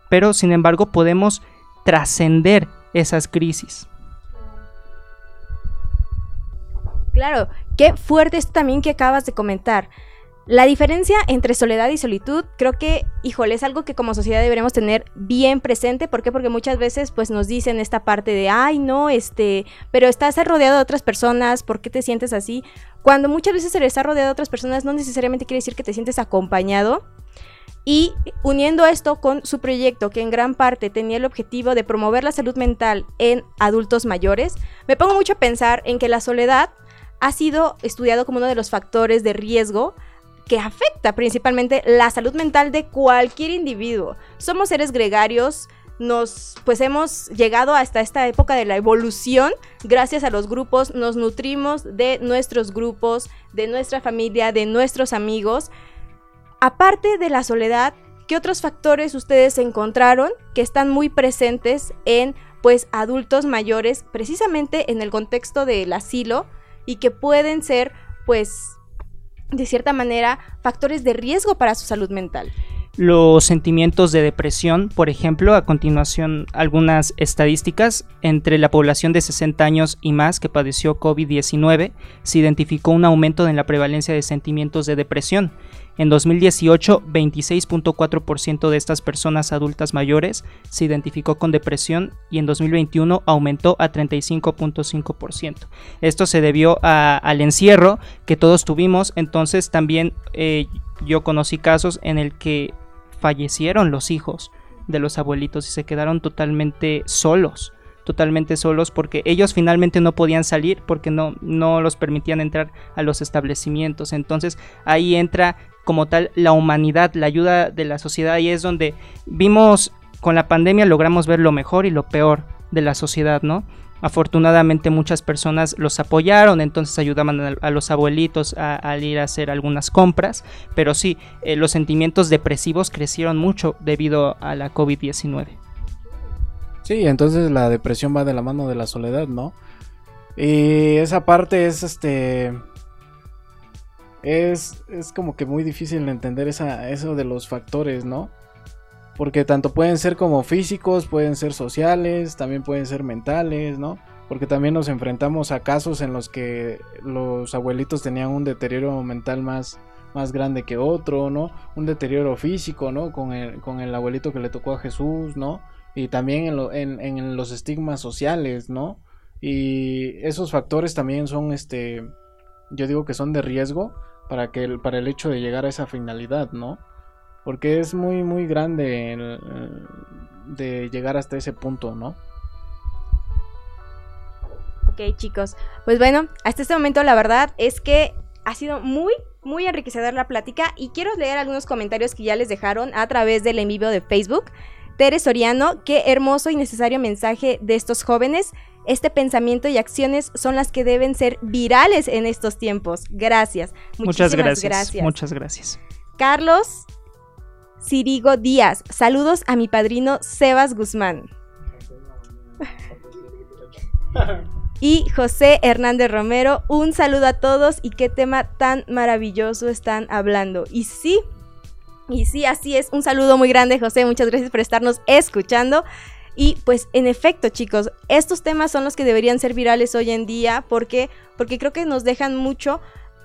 pero sin embargo podemos trascender esas crisis. Claro, qué fuerte esto también que acabas de comentar. La diferencia entre soledad y solitud, creo que, híjole, es algo que como sociedad deberíamos tener bien presente. ¿Por qué? Porque muchas veces, pues, nos dicen esta parte de, ay, no, este, pero estás rodeado de otras personas, ¿por qué te sientes así? Cuando muchas veces está rodeado de otras personas, no necesariamente quiere decir que te sientes acompañado, y uniendo esto con su proyecto, que en gran parte tenía el objetivo de promover la salud mental en adultos mayores, me pongo mucho a pensar en que la soledad ha sido estudiado como uno de los factores de riesgo que afecta principalmente la salud mental de cualquier individuo. Somos seres gregarios, nos pues hemos llegado hasta esta época de la evolución gracias a los grupos, nos nutrimos de nuestros grupos, de nuestra familia, de nuestros amigos Aparte de la soledad, ¿qué otros factores ustedes encontraron que están muy presentes en pues adultos mayores precisamente en el contexto del asilo y que pueden ser pues de cierta manera, factores de riesgo para su salud mental los sentimientos de depresión, por ejemplo, a continuación algunas estadísticas, entre la población de 60 años y más que padeció COVID-19, se identificó un aumento en la prevalencia de sentimientos de depresión. En 2018, 26.4% de estas personas adultas mayores se identificó con depresión y en 2021 aumentó a 35.5%. Esto se debió al encierro que todos tuvimos, entonces también eh, yo conocí casos en el que fallecieron los hijos de los abuelitos y se quedaron totalmente solos totalmente solos porque ellos finalmente no podían salir porque no, no los permitían entrar a los establecimientos. Entonces ahí entra como tal la humanidad, la ayuda de la sociedad y es donde vimos con la pandemia logramos ver lo mejor y lo peor de la sociedad, ¿no? Afortunadamente muchas personas los apoyaron, entonces ayudaban a, los abuelitos a, ir a hacer algunas compras, pero sí, eh, los sentimientos depresivos crecieron mucho debido a la COVID-19. Sí, entonces la depresión va de la mano de la soledad, ¿no? Y esa parte es este... Es, es como que muy difícil entender esa, eso de los factores, ¿no? Porque tanto pueden ser como físicos, pueden ser sociales, también pueden ser mentales, ¿no? Porque también nos enfrentamos a casos en los que los abuelitos tenían un deterioro mental más, más grande que otro, ¿no? Un deterioro físico, ¿no? Con el, con el abuelito que le tocó a Jesús, ¿no? Y también en, en, los estigmas sociales, ¿no? Y esos factores también son, este, yo digo que son de riesgo para, que, para el hecho de llegar a esa finalidad, ¿no? Porque es muy, muy grande de llegar hasta ese punto, ¿no? Ok, chicos. Pues bueno, hasta este momento la verdad es que ha sido muy, muy enriquecedor la plática y quiero leer algunos comentarios que ya les dejaron a través del en vivo de Facebook. Tere Soriano, qué hermoso y necesario mensaje de estos jóvenes. Este pensamiento y acciones son las que deben ser virales en estos tiempos. Gracias. Muchas gracias. Muchas gracias. Carlos Sirigo Díaz. Saludos a mi padrino Sebas Guzmán. Y José Hernández Romero, un saludo a todos y qué tema tan maravilloso están hablando. Y sí, y sí, así es, un saludo muy grande José, muchas gracias por estarnos escuchando. Y pues en efecto chicos, estos temas son los que deberían ser virales hoy en día. Porque, porque creo que nos dejan mucho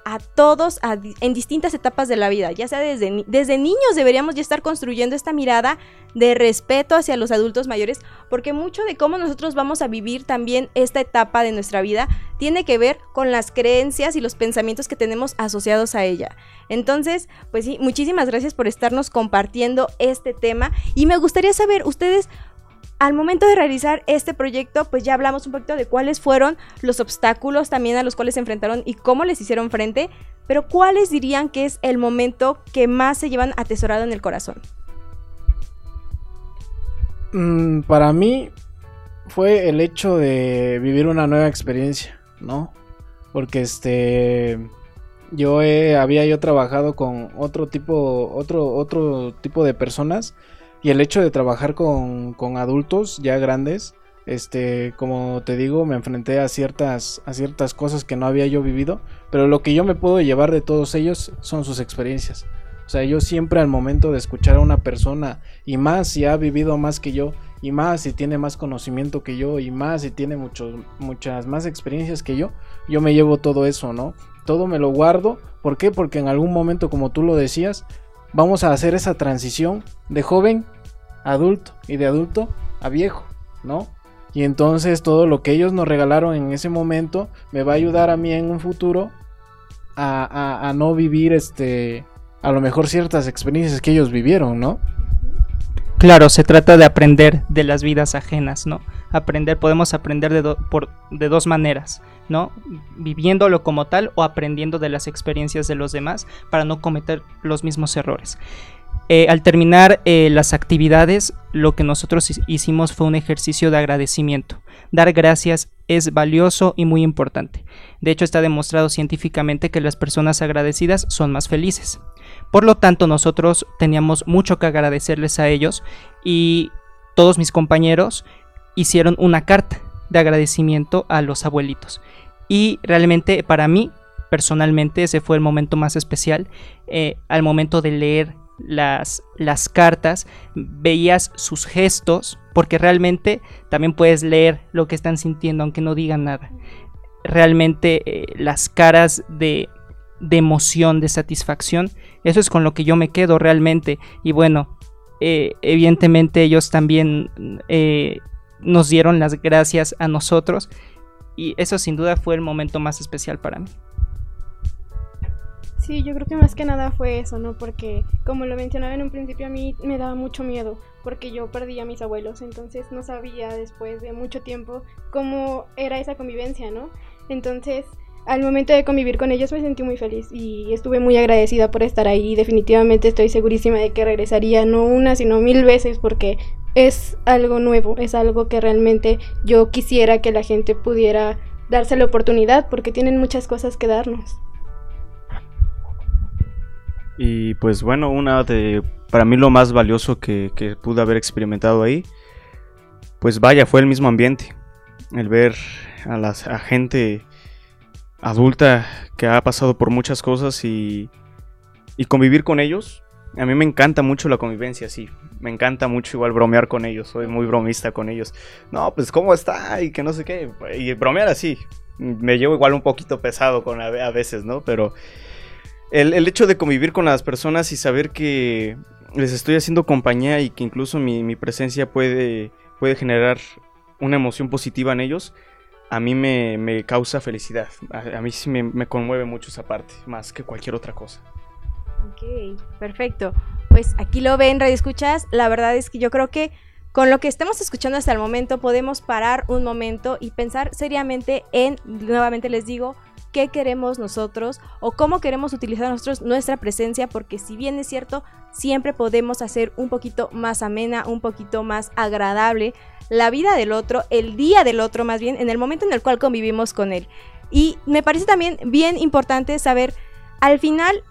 a todos en distintas etapas de la vida, ya sea desde, desde niños deberíamos ya estar construyendo esta mirada de respeto hacia los adultos mayores, porque mucho de cómo nosotros vamos a vivir también esta etapa de nuestra vida tiene que ver con las creencias y los pensamientos que tenemos asociados a ella. Entonces, pues sí, muchísimas gracias por estarnos compartiendo este tema. Y me gustaría saber, ustedes al momento de realizar este proyecto, pues ya hablamos un poquito de cuáles fueron los obstáculos también a los cuales se enfrentaron y cómo les hicieron frente, pero cuáles dirían que es el momento que más se llevan atesorado en el corazón. Mm, para mí fue el hecho de vivir una nueva experiencia, ¿no? Porque este yo había yo trabajado con otro tipo otro otro tipo de personas y el hecho de trabajar con, adultos ya grandes, este, como te digo, me enfrenté a ciertas, a ciertas cosas que no había yo vivido, pero lo que yo me puedo llevar de todos ellos son sus experiencias. O sea, yo siempre al momento de escuchar a una persona, y más si ha vivido más que yo, y más si tiene más conocimiento que yo, y más si tiene muchos, muchas más experiencias que yo, yo me llevo todo eso, ¿no? Todo me lo guardo. ¿Por qué? Porque en algún momento, como tú lo decías, vamos a hacer esa transición de joven a adulto y de adulto a viejo, ¿no? Y entonces todo lo que ellos nos regalaron en ese momento me va a ayudar a mí en un futuro a, no vivir este a lo mejor ciertas experiencias que ellos vivieron, ¿no? Claro, se trata de aprender de las vidas ajenas, ¿no? Aprender, podemos aprender de, por, de dos maneras, ¿no? Viviéndolo como tal o aprendiendo de las experiencias de los demás para no cometer los mismos errores. Eh, al terminar eh, las actividades, lo que nosotros hicimos fue un ejercicio de agradecimiento. Dar gracias es valioso y muy importante. De hecho, está demostrado científicamente que las personas agradecidas son más felices. Por lo tanto, nosotros teníamos mucho que agradecerles a ellos y todos mis compañeros hicieron una carta de agradecimiento a los abuelitos. Y realmente para mí personalmente ese fue el momento más especial. Eh, al momento de leer las, las cartas, veías sus gestos, porque realmente también puedes leer lo que están sintiendo, aunque no digan nada. Realmente eh, las caras de, de emoción, de satisfacción, eso es con lo que yo me quedo realmente. Y bueno, eh, evidentemente ellos también nos dieron las gracias a nosotros y eso sin duda fue el momento más especial para mí. Sí, yo creo que más que nada fue eso, ¿no? Porque como lo mencionaba en un principio, a mí me daba mucho miedo, porque yo perdí a mis abuelos, entonces no sabía después de mucho tiempo cómo era esa convivencia, ¿no? Entonces, al momento de convivir con ellos me sentí muy feliz y estuve muy agradecida por estar ahí. Definitivamente estoy segurísima de que regresaría no una, sino mil veces, porque es algo nuevo, es algo que realmente yo quisiera que la gente pudiera darse la oportunidad, porque tienen muchas cosas que darnos. Y pues bueno, una de, para mí lo más valioso que, que pude haber experimentado ahí, pues vaya, fue el mismo ambiente. El ver a la a gente adulta que ha pasado por muchas cosas y, y convivir con ellos. A mí me encanta mucho la convivencia, sí. Me encanta mucho igual bromear con ellos. Soy muy bromista con ellos. No, pues cómo está y que no sé qué. Y bromear así. Me llevo igual un poquito pesado con a, a veces, ¿no? Pero el, el, hecho de convivir con las personas y saber que les estoy haciendo compañía y que incluso mi, presencia puede, puede generar una emoción positiva en ellos, a mí me, me causa felicidad. A, a mí sí me, me, conmueve mucho esa parte, más que cualquier otra cosa. Ok, perfecto. Pues aquí lo ven, Radio Escuchas. La verdad es que yo creo que con lo que estemos escuchando hasta el momento podemos parar un momento y pensar seriamente en, nuevamente les digo, qué queremos nosotros o cómo queremos utilizar nosotros nuestra presencia, porque si bien es cierto, siempre podemos hacer un poquito más amena, un poquito más agradable la vida del otro, el día del otro más bien, en el momento en el cual convivimos con él. Y me parece también bien importante saber, al final,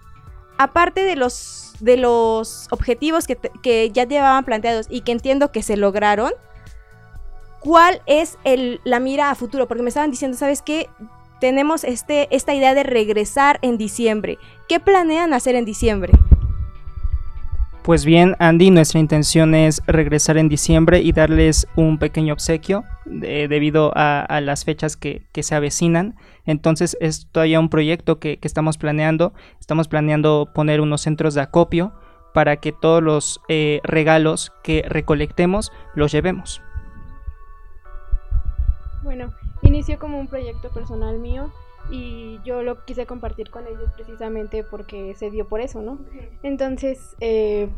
aparte de los, de los objetivos que, que ya llevaban planteados y que entiendo que se lograron, ¿cuál es el, la mira a futuro? Porque me estaban diciendo, ¿sabes qué? tenemos este, esta idea de regresar en diciembre. ¿Qué planean hacer en diciembre? Pues bien, Andy, nuestra intención es regresar en diciembre y darles un pequeño obsequio de, debido a, las fechas que, se avecinan. Entonces es todavía un proyecto que, que, estamos planeando. Estamos planeando poner unos centros de acopio para que todos los eh, regalos que recolectemos los llevemos. Bueno, inició como un proyecto personal mío y yo lo quise compartir con ellos precisamente porque se dio por eso, ¿no? Entonces, eh,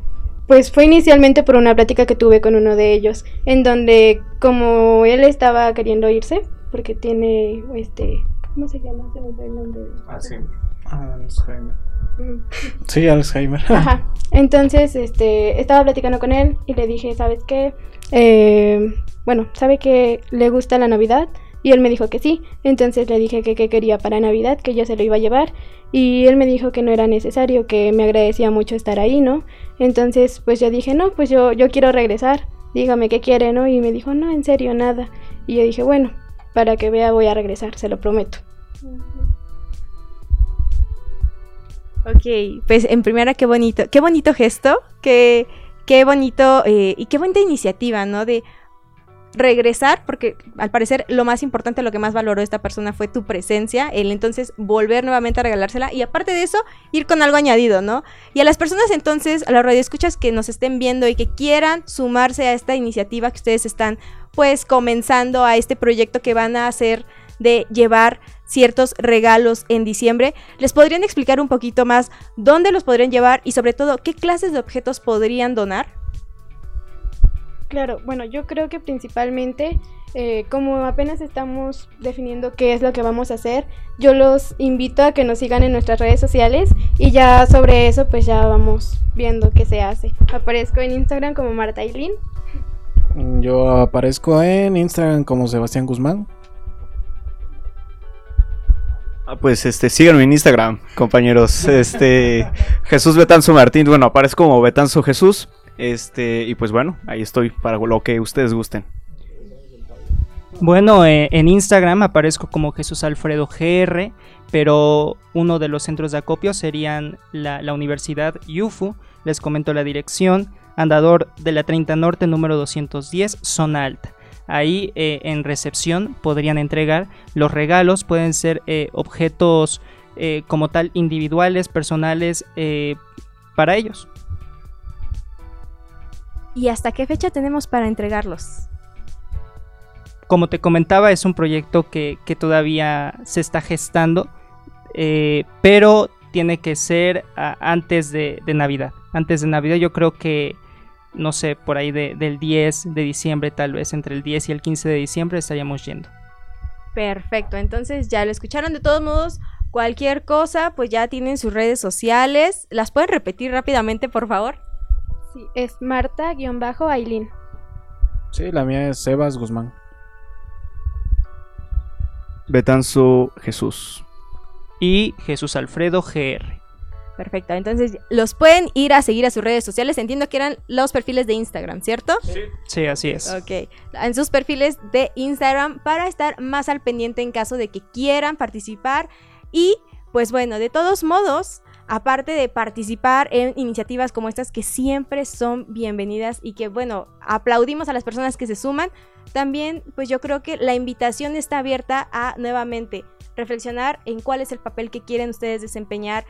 pues fue inicialmente por una plática que tuve con uno de ellos, en donde como él estaba queriendo irse, porque tiene, este, ¿cómo se llama? Se me el nombre. Ah, sí. Alzheimer. Sí, Alzheimer. Ajá. Entonces, este, estaba platicando con él y le dije, ¿sabes qué? Eh, bueno, sabe que le gusta la Navidad y él me dijo que sí. Entonces le dije que, que quería para Navidad, que yo se lo iba a llevar. Y él me dijo que no era necesario, que me agradecía mucho estar ahí, ¿no? Entonces, pues yo dije, no, pues yo, yo quiero regresar. Dígame qué quiere, ¿no? Y me dijo, no, en serio, nada. Y yo dije, bueno, para que vea voy a regresar, se lo prometo. Ok, pues en primera, qué bonito, qué bonito gesto, qué, qué bonito eh, y qué bonita iniciativa, ¿no? De regresar, porque al parecer lo más importante, lo que más valoró esta persona fue tu presencia, el entonces volver nuevamente a regalársela y aparte de eso, ir con algo añadido, ¿no? Y a las personas entonces, a las radioescuchas que nos estén viendo y que quieran sumarse a esta iniciativa que ustedes están pues comenzando a este proyecto que van a hacer de llevar ciertos regalos en diciembre, ¿les podrían explicar un poquito más dónde los podrían llevar y sobre todo qué clases de objetos podrían donar? Claro, bueno, yo creo que principalmente, eh, como apenas estamos definiendo qué es lo que vamos a hacer, yo los invito a que nos sigan en nuestras redes sociales y ya sobre eso pues ya vamos viendo qué se hace. Aparezco en Instagram como Marta Ailín. Yo aparezco en Instagram como Sebastián Guzmán. Ah, pues este, síganme en Instagram, compañeros. Este Jesús Betanzo Martín, bueno, aparezco como Betanzo Jesús. Este, y pues bueno, ahí estoy para lo que ustedes gusten. Bueno, eh, en Instagram aparezco como Jesús Alfredo GR, pero uno de los centros de acopio serían la, la Universidad UFU. Les comento la dirección, andador de la 30 Norte número 210, zona alta. Ahí eh, en recepción podrían entregar los regalos, pueden ser eh, objetos como tal individuales, personales para ellos. ¿Y hasta qué fecha tenemos para entregarlos? Como te comentaba, es un proyecto que, todavía se está gestando, pero tiene que ser antes de Navidad. Antes de Navidad yo creo que no sé, por ahí del 10 de diciembre, tal vez entre el 10 y el 15 de diciembre estaríamos yendo. Perfecto, entonces ya lo escucharon de todos modos. Cualquier cosa, pues ya tienen sus redes sociales. ¿Las pueden repetir rápidamente, por favor? Sí, es Marta-Ailín. Sí, la mía es Sebas Guzmán. Betanzo Jesús. Y Jesús Alfredo GR. Perfecto, entonces los pueden ir a seguir a sus redes sociales. Entiendo que eran los perfiles de Instagram, ¿cierto? Sí, sí así es. Ok, en sus perfiles de Instagram para estar más al pendiente en caso de que quieran participar. Y pues bueno, de todos modos, aparte de participar en iniciativas como estas que siempre son bienvenidas y que bueno, aplaudimos a las personas que se suman, también pues yo creo que la invitación está abierta a nuevamente reflexionar en cuál es el papel que quieren ustedes desempeñar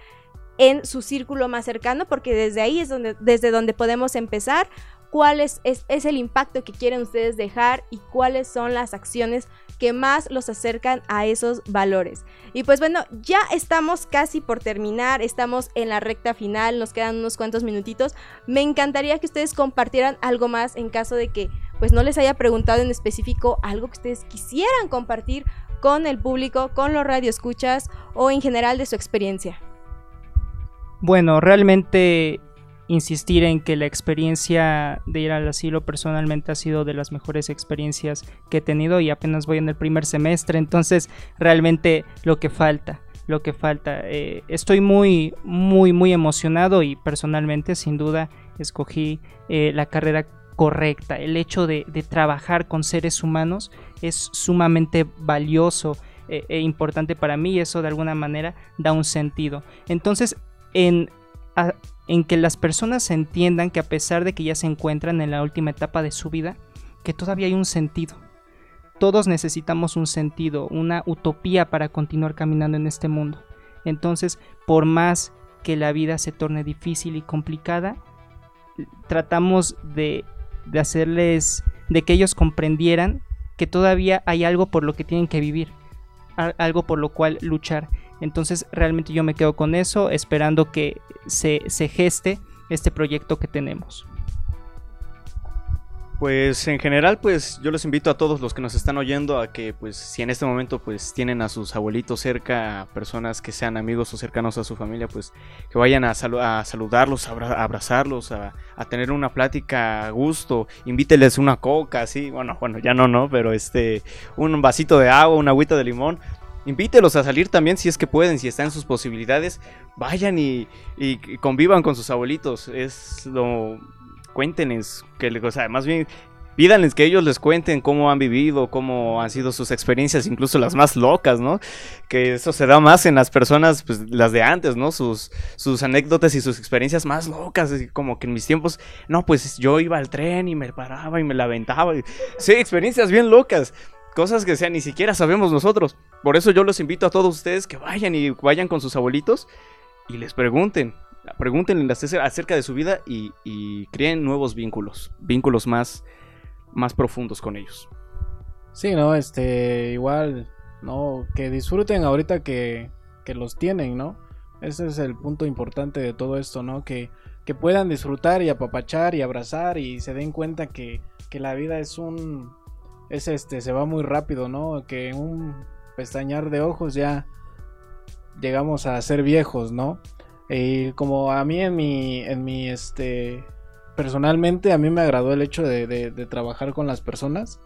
en su círculo más cercano, porque desde ahí es donde, desde donde podemos empezar cuál es, es, el impacto que quieren ustedes dejar y cuáles son las acciones que más los acercan a esos valores. Y pues bueno, ya estamos casi por terminar, estamos en la recta final, nos quedan unos cuantos minutitos. Me encantaría que ustedes compartieran algo más en caso de que pues no les haya preguntado en específico algo que ustedes quisieran compartir con el público, con los radioescuchas o en general de su experiencia. Bueno, realmente insistir en que la experiencia de ir al asilo personalmente ha sido de las mejores experiencias que he tenido y apenas voy en el primer semestre, entonces realmente lo que falta, lo que falta. Eh, estoy muy, muy, muy emocionado y personalmente sin duda escogí eh, la carrera correcta. El hecho de, trabajar con seres humanos es sumamente valioso eh, e importante para mí y eso de alguna manera da un sentido. Entonces en, en que las personas entiendan que a pesar de que ya se encuentran en la última etapa de su vida, que todavía hay un sentido. Todos necesitamos un sentido, una utopía para continuar caminando en este mundo. Entonces, por más que la vida se torne difícil y complicada, tratamos de, de hacerles, de que ellos comprendieran que todavía hay algo por lo que tienen que vivir, algo por lo cual luchar entonces realmente yo me quedo con eso, esperando que se, geste este proyecto que tenemos. Pues en general, pues yo los invito a todos los que nos están oyendo a que, pues, si en este momento, pues, tienen a sus abuelitos cerca, personas que sean amigos o cercanos a su familia, pues, que vayan a, saludarlos, a abrazarlos, a, a, tener una plática a gusto, invíteles una coca, así, bueno, bueno, ya no, no, pero este, un vasito de agua, una agüita de limón, Invítelos a salir también si es que pueden, si están en sus posibilidades. Vayan y, convivan con sus abuelitos. Es lo. Cuéntenles, que, más bien pídanles que ellos les cuenten cómo han vivido, cómo han sido sus experiencias, incluso las más locas, ¿no? Que eso se da más en las personas, pues las de antes, ¿no? Sus, sus anécdotas y sus experiencias más locas, como que en mis tiempos, no, pues yo iba al tren y me paraba y me la aventaba. Sí, experiencias bien locas cosas que sea ni siquiera sabemos nosotros. Por eso yo los invito a todos ustedes que vayan y vayan con sus abuelitos y les pregunten, pregúntenle acerca de su vida y, creen nuevos vínculos, vínculos más, más profundos con ellos. Sí, no, este, igual, no, que disfruten ahorita que, que los tienen, ¿no? Ese es el punto importante de todo esto, ¿no? Que, que puedan disfrutar y apapachar y abrazar y se den cuenta que, que la vida es un, es este, se va muy rápido, ¿no? Que un pestañar de ojos ya llegamos a ser viejos, ¿no? Y como a mí en mi, en mi, este, personalmente a mí me agradó el hecho de, trabajar con las personas.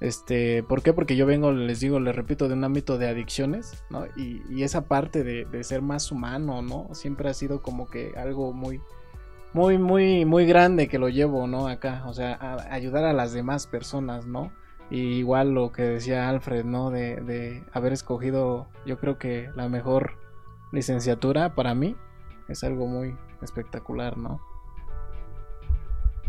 Este, ¿por qué? Porque yo vengo, les digo, les repito, de un ámbito de adicciones, ¿no? Y, esa parte de, ser más humano, ¿no? Siempre ha sido como que algo muy, muy, muy, muy grande que lo llevo, ¿no? Acá, o sea, ayudar a las demás personas, ¿no? Y igual lo que decía Alfred, ¿no? De, de haber escogido, yo creo que la mejor licenciatura para mí es algo muy espectacular, ¿no?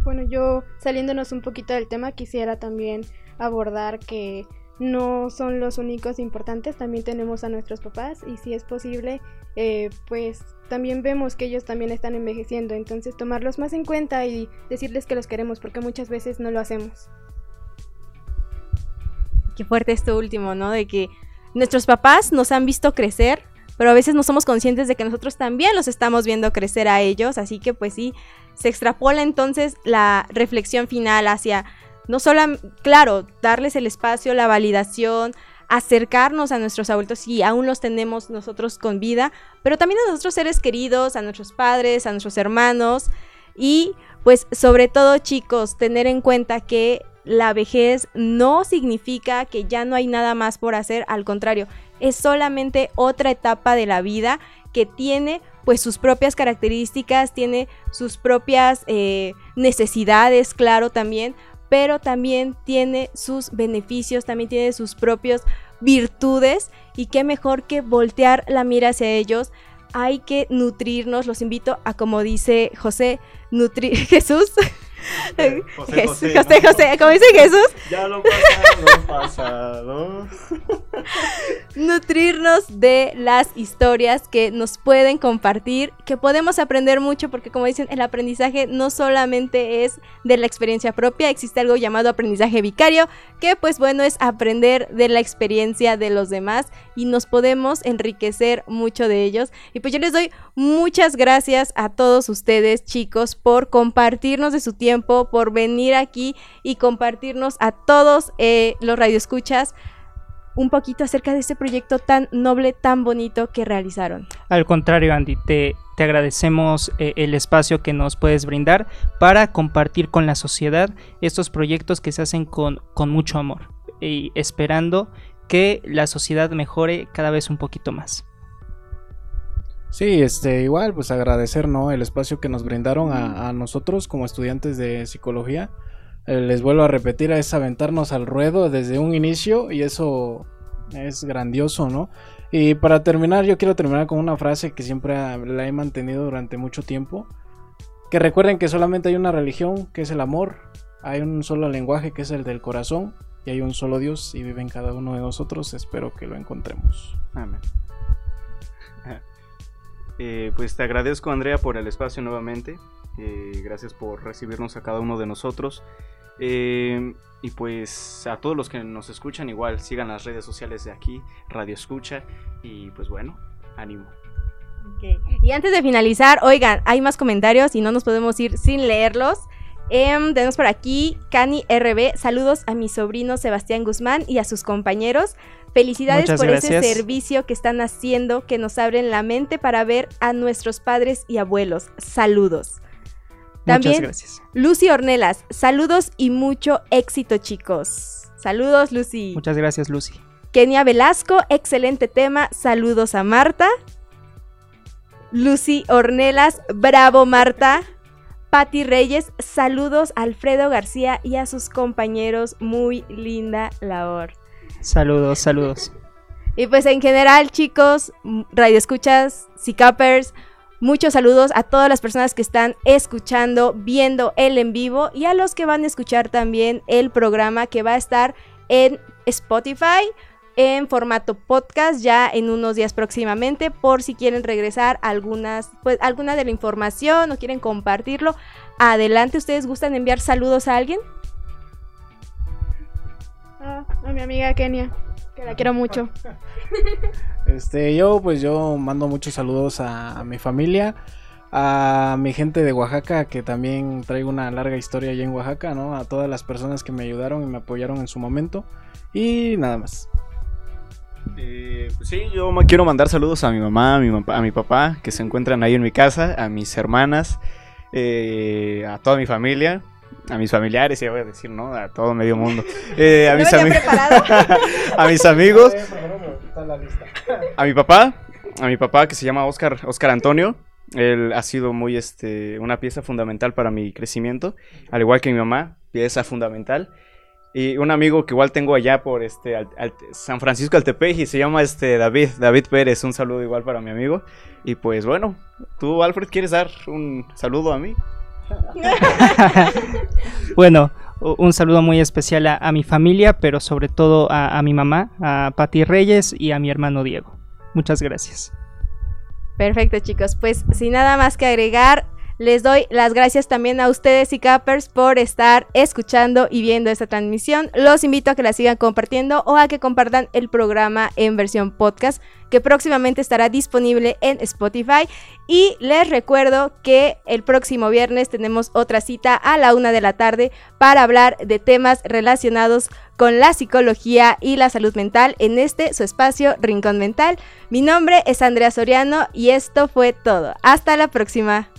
Bueno, yo saliéndonos un poquito del tema, quisiera también abordar que no son los únicos importantes, también tenemos a nuestros papás y si es posible, eh, pues también vemos que ellos también están envejeciendo, entonces tomarlos más en cuenta y decirles que los queremos porque muchas veces no lo hacemos. Qué fuerte esto último, ¿no? De que nuestros papás nos han visto crecer, pero a veces no somos conscientes de que nosotros también los estamos viendo crecer a ellos, así que pues sí, se extrapola entonces la reflexión final hacia no solo, claro, darles el espacio, la validación, acercarnos a nuestros adultos si aún los tenemos nosotros con vida, pero también a nuestros seres queridos, a nuestros padres, a nuestros hermanos y pues sobre todo chicos, tener en cuenta que la vejez no significa que ya no hay nada más por hacer, al contrario, es solamente otra etapa de la vida que tiene pues sus propias características, tiene sus propias eh, necesidades, claro, también, pero también tiene sus beneficios, también tiene sus propias virtudes y qué mejor que voltear la mira hacia ellos. Hay que nutrirnos, los invito a, como dice José, nutrir Jesús, José, José, José, José, como dice Jesús. Ya lo pasado, pasado. Nutrirnos de las historias que nos pueden compartir, que podemos aprender mucho, porque como dicen, el aprendizaje no solamente es de la experiencia propia, existe algo llamado aprendizaje vicario, que pues bueno es aprender de la experiencia de los demás y nos podemos enriquecer mucho de ellos. Y pues yo les doy muchas gracias a todos ustedes, chicos, por compartirnos de su tiempo por venir aquí y compartirnos a todos eh, los radioescuchas un poquito acerca de este proyecto tan noble, tan bonito que realizaron. Al contrario, Andy, te, te agradecemos eh, el espacio que nos puedes brindar para compartir con la sociedad estos proyectos que se hacen con, con mucho amor y esperando que la sociedad mejore cada vez un poquito más. Sí, este, igual, pues agradecer, ¿no? El espacio que nos brindaron a, nosotros como estudiantes de psicología. Eh, les vuelvo a repetir, es aventarnos al ruedo desde un inicio y eso es grandioso, ¿no? Y para terminar, yo quiero terminar con una frase que siempre la he mantenido durante mucho tiempo. Que recuerden que solamente hay una religión, que es el amor. Hay un solo lenguaje, que es el del corazón. Y hay un solo Dios y vive en cada uno de nosotros. Espero que lo encontremos. Amén. Eh, pues te agradezco Andrea por el espacio nuevamente. Eh, gracias por recibirnos a cada uno de nosotros. Eh, y pues a todos los que nos escuchan igual, sigan las redes sociales de aquí, Radio Escucha. Y pues bueno, ánimo. Y antes de finalizar, oigan, hay más comentarios y no nos podemos ir sin leerlos. Em, tenemos por aquí Cani RB. Saludos a mi sobrino Sebastián Guzmán y a sus compañeros. Felicidades por ese servicio que están haciendo, que nos abren la mente para ver a nuestros padres y abuelos. Saludos. También, Muchas gracias. Lucy Ornelas, saludos y mucho éxito, chicos. Saludos, Lucy. Muchas gracias, Lucy. Kenia Velasco, excelente tema. Saludos a Marta. Lucy Ornelas, bravo Marta. Patti Reyes, saludos a Alfredo García y a sus compañeros. Muy linda labor. Saludos, saludos. Y pues en general, chicos, radio escuchas, Cappers, muchos saludos a todas las personas que están escuchando, viendo el en vivo y a los que van a escuchar también el programa que va a estar en Spotify en formato podcast ya en unos días próximamente por si quieren regresar algunas pues alguna de la información o quieren compartirlo adelante ustedes gustan enviar saludos a alguien Ah, a mi amiga Kenia, que la quiero mucho. Este, yo pues yo mando muchos saludos a, a mi familia, a mi gente de Oaxaca, que también traigo una larga historia allá en Oaxaca, ¿no? A todas las personas que me ayudaron y me apoyaron en su momento. Y nada más. Eh, pues sí, yo me quiero mandar saludos a mi mamá, a mi, mamá- a mi papá, que se encuentran ahí en mi casa, a mis hermanas, eh, a toda mi familia, a mis familiares, ya voy a decir, ¿no? A todo medio mundo. Eh, a, ¿No mis a mis amigos, a mi papá, a mi papá que se llama Oscar, Oscar Antonio. Él ha sido muy, este, una pieza fundamental para mi crecimiento, al igual que mi mamá, pieza fundamental. Y un amigo que igual tengo allá por este San Francisco Altepeji se llama este David, David Pérez. Un saludo igual para mi amigo. Y pues bueno, tú Alfred, ¿quieres dar un saludo a mí? bueno, un saludo muy especial a, mi familia, pero sobre todo a, a mi mamá, a Pati Reyes y a mi hermano Diego. Muchas gracias. Perfecto chicos, pues sin nada más que agregar, les doy las gracias también a ustedes y Cappers por estar escuchando y viendo esta transmisión. Los invito a que la sigan compartiendo o a que compartan el programa en versión podcast que próximamente estará disponible en Spotify. Y les recuerdo que el próximo viernes tenemos otra cita a la una de la tarde para hablar de temas relacionados con la psicología y la salud mental en este su espacio Rincón Mental. Mi nombre es Andrea Soriano y esto fue todo. Hasta la próxima.